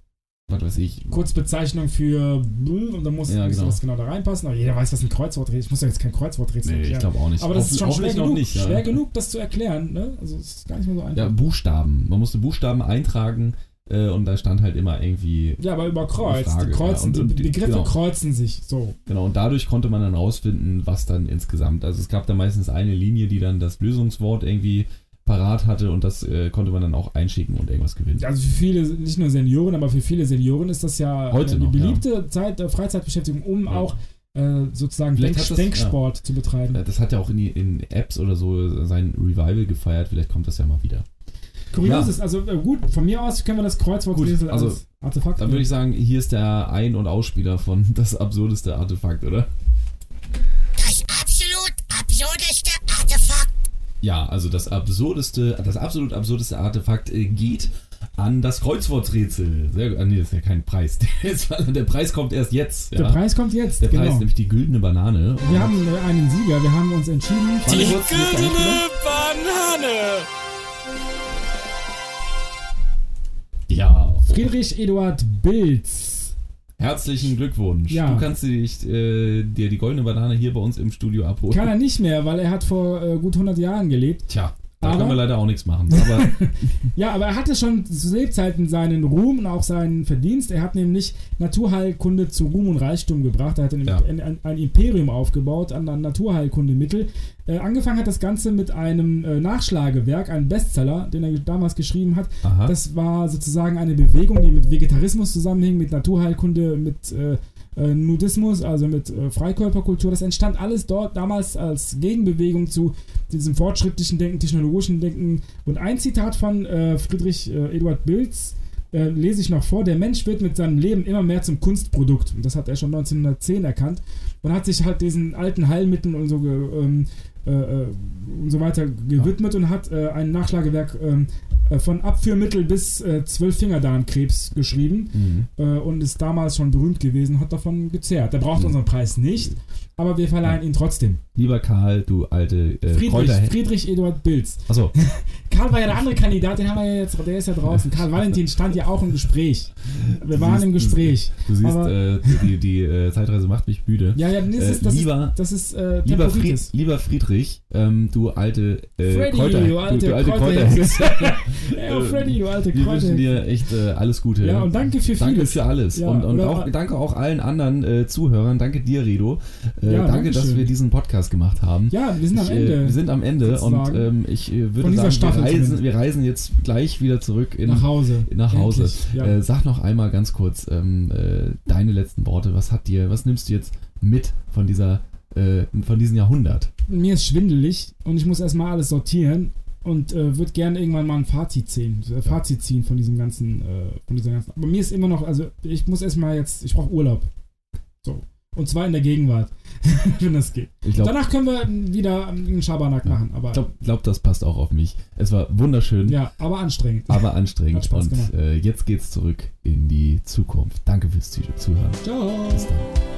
was weiß ich, Kurzbezeichnung für und dann muss, Ja, genau. das genau da reinpassen. Aber jeder weiß, was ein Kreuzworträtsel ist. Ich muss ja jetzt kein Kreuzworträtsel nee, ich erklären. glaube auch nicht. Aber das ist schon schwer genug, nicht, ja. schwer genug, das zu erklären. Ne? Also es ist gar nicht mehr so einfach. Ja, Buchstaben. Man musste Buchstaben eintragen äh, und da stand halt immer irgendwie, Ja, aber über Kreuz. Frage, die, kreuzen, ja. Und- und die die- Begriffe genau. kreuzen sich. So. genau, und dadurch konnte man dann rausfinden, was dann insgesamt, also es gab da meistens eine Linie, die dann das Lösungswort irgendwie parat hatte und das äh, konnte man dann auch einschicken und irgendwas gewinnen. Also für viele, nicht nur Senioren, aber für viele Senioren ist das ja Heute eine noch, beliebte Zeit, äh, Freizeitbeschäftigung, um Ja. auch äh, sozusagen Denk das- Denksport zu betreiben. Äh, Das hat ja auch in, in Apps oder so sein Revival gefeiert, vielleicht kommt das ja mal wieder. Kurios ja. ist, also äh, gut, von mir aus können wir das Kreuzworträtsel also, als Artefakt Dann würde ich sagen, hier ist der Ein- und Ausspieler von das absurdeste Artefakt, oder? Ja, also das absurdeste, das absolut absurdeste Artefakt äh, geht an das Kreuzworträtsel. Sehr gut. Ah, nee, das ist ja kein Preis. Der, Preis kommt erst jetzt. Ja? Der Preis kommt jetzt, Der Preis genau. ist nämlich die güldene Banane. Wir haben äh, einen Sieger, wir haben uns entschieden. Die güldene. Banane. Ja, Friedrich Eduard Bilz. Herzlichen Glückwunsch. Ja. Du kannst dich, äh, dir die goldene Banane hier bei uns im Studio abholen. Kann er nicht mehr, weil er hat vor äh, gut 100 Jahren gelebt. Tja, da Aber- können wir leider auch nichts machen. Aber Ja, aber er hatte schon zu Lebzeiten seinen Ruhm und auch seinen Verdienst. Er hat nämlich Naturheilkunde zu Ruhm und Reichtum gebracht. Er hat ein, Ja. ein, ein, Imperium aufgebaut an, an Naturheilkundemittel. Äh, angefangen hat das Ganze mit einem äh, Nachschlagewerk, einem Bestseller, den er damals geschrieben hat. aha. Das war sozusagen eine Bewegung, die mit Vegetarismus zusammenhing, mit Naturheilkunde, mit äh, äh, Nudismus, also mit äh, Freikörperkultur. Das entstand alles dort damals als Gegenbewegung zu diesem fortschrittlichen Denken, technologischen Denken. Und ein Zitat von äh, Friedrich äh, Eduard Bilz äh, lese ich noch vor. Der Mensch wird mit seinem Leben immer mehr zum Kunstprodukt. Und das hat er schon 1910 erkannt. Und hat sich halt diesen alten Heilmitteln und so ähm, äh, und so weiter gewidmet und hat äh, ein Nachschlagewerk ähm, äh, von Abführmittel bis äh, Zwölffingerdarmkrebs geschrieben Mhm. äh, und ist damals schon berühmt gewesen, hat davon gezehrt. Der braucht Mhm. unseren Preis nicht, aber wir verleihen ihn trotzdem. Lieber Karl, du alte äh, Friedrich. Friedrich Eduard Bilz. Achso, Karl war ja der andere Kandidat, den haben wir ja jetzt, der ist ja draußen. Karl Valentin stand ja auch im Gespräch. Wir waren siehst- im Gespräch. du siehst, äh, die, die äh, Zeitreise macht mich müde. Ja, ja, das Äh, ist, das lieber- ist, das ist äh, Lieber, Fried, Temporitis. lieber Friedrich, ähm, du alte äh, Freddy, Kräuter, du alte, du, alte Kräuterhexe. Ja, Freddy, du alte Wir wünschen dir echt äh, alles Gute. Ja, und danke für Danke vieles. für alles. Ja, und und auch, danke auch allen anderen äh, Zuhörern. Danke dir, Redo. Äh, Ja, danke, dass wir diesen Podcast gemacht haben. Ja, wir sind am Ich, Ende. Äh, wir sind am Ende und ähm, ich äh, würde sagen, Staffel wir, reisen, zumindest. wir reisen jetzt gleich wieder zurück in, nach Hause. nach Hause. Endlich. Äh, sag noch einmal ganz kurz ähm, äh, deine letzten Worte. Was hat dir, was nimmst du jetzt mit von dieser, äh, von diesem Jahrhundert? Mir ist schwindelig und ich muss erstmal alles sortieren und äh, würde gerne irgendwann mal ein Fazit ziehen, äh, Fazit ziehen von diesem ganzen, äh, von dieser ganzen. Aber mir ist immer noch, also ich muss erstmal jetzt, ich brauche Urlaub. So. Und zwar in der Gegenwart, wenn das geht. Ich glaube, Danach können wir wieder einen Schabernack Ja. machen, aber glaub, glaub, das passt auch auf mich. Es war wunderschön. ja, aber anstrengend. aber anstrengend. Und äh, jetzt geht's zurück in die Zukunft. Danke fürs Zuhören. Ciao. Bis dann.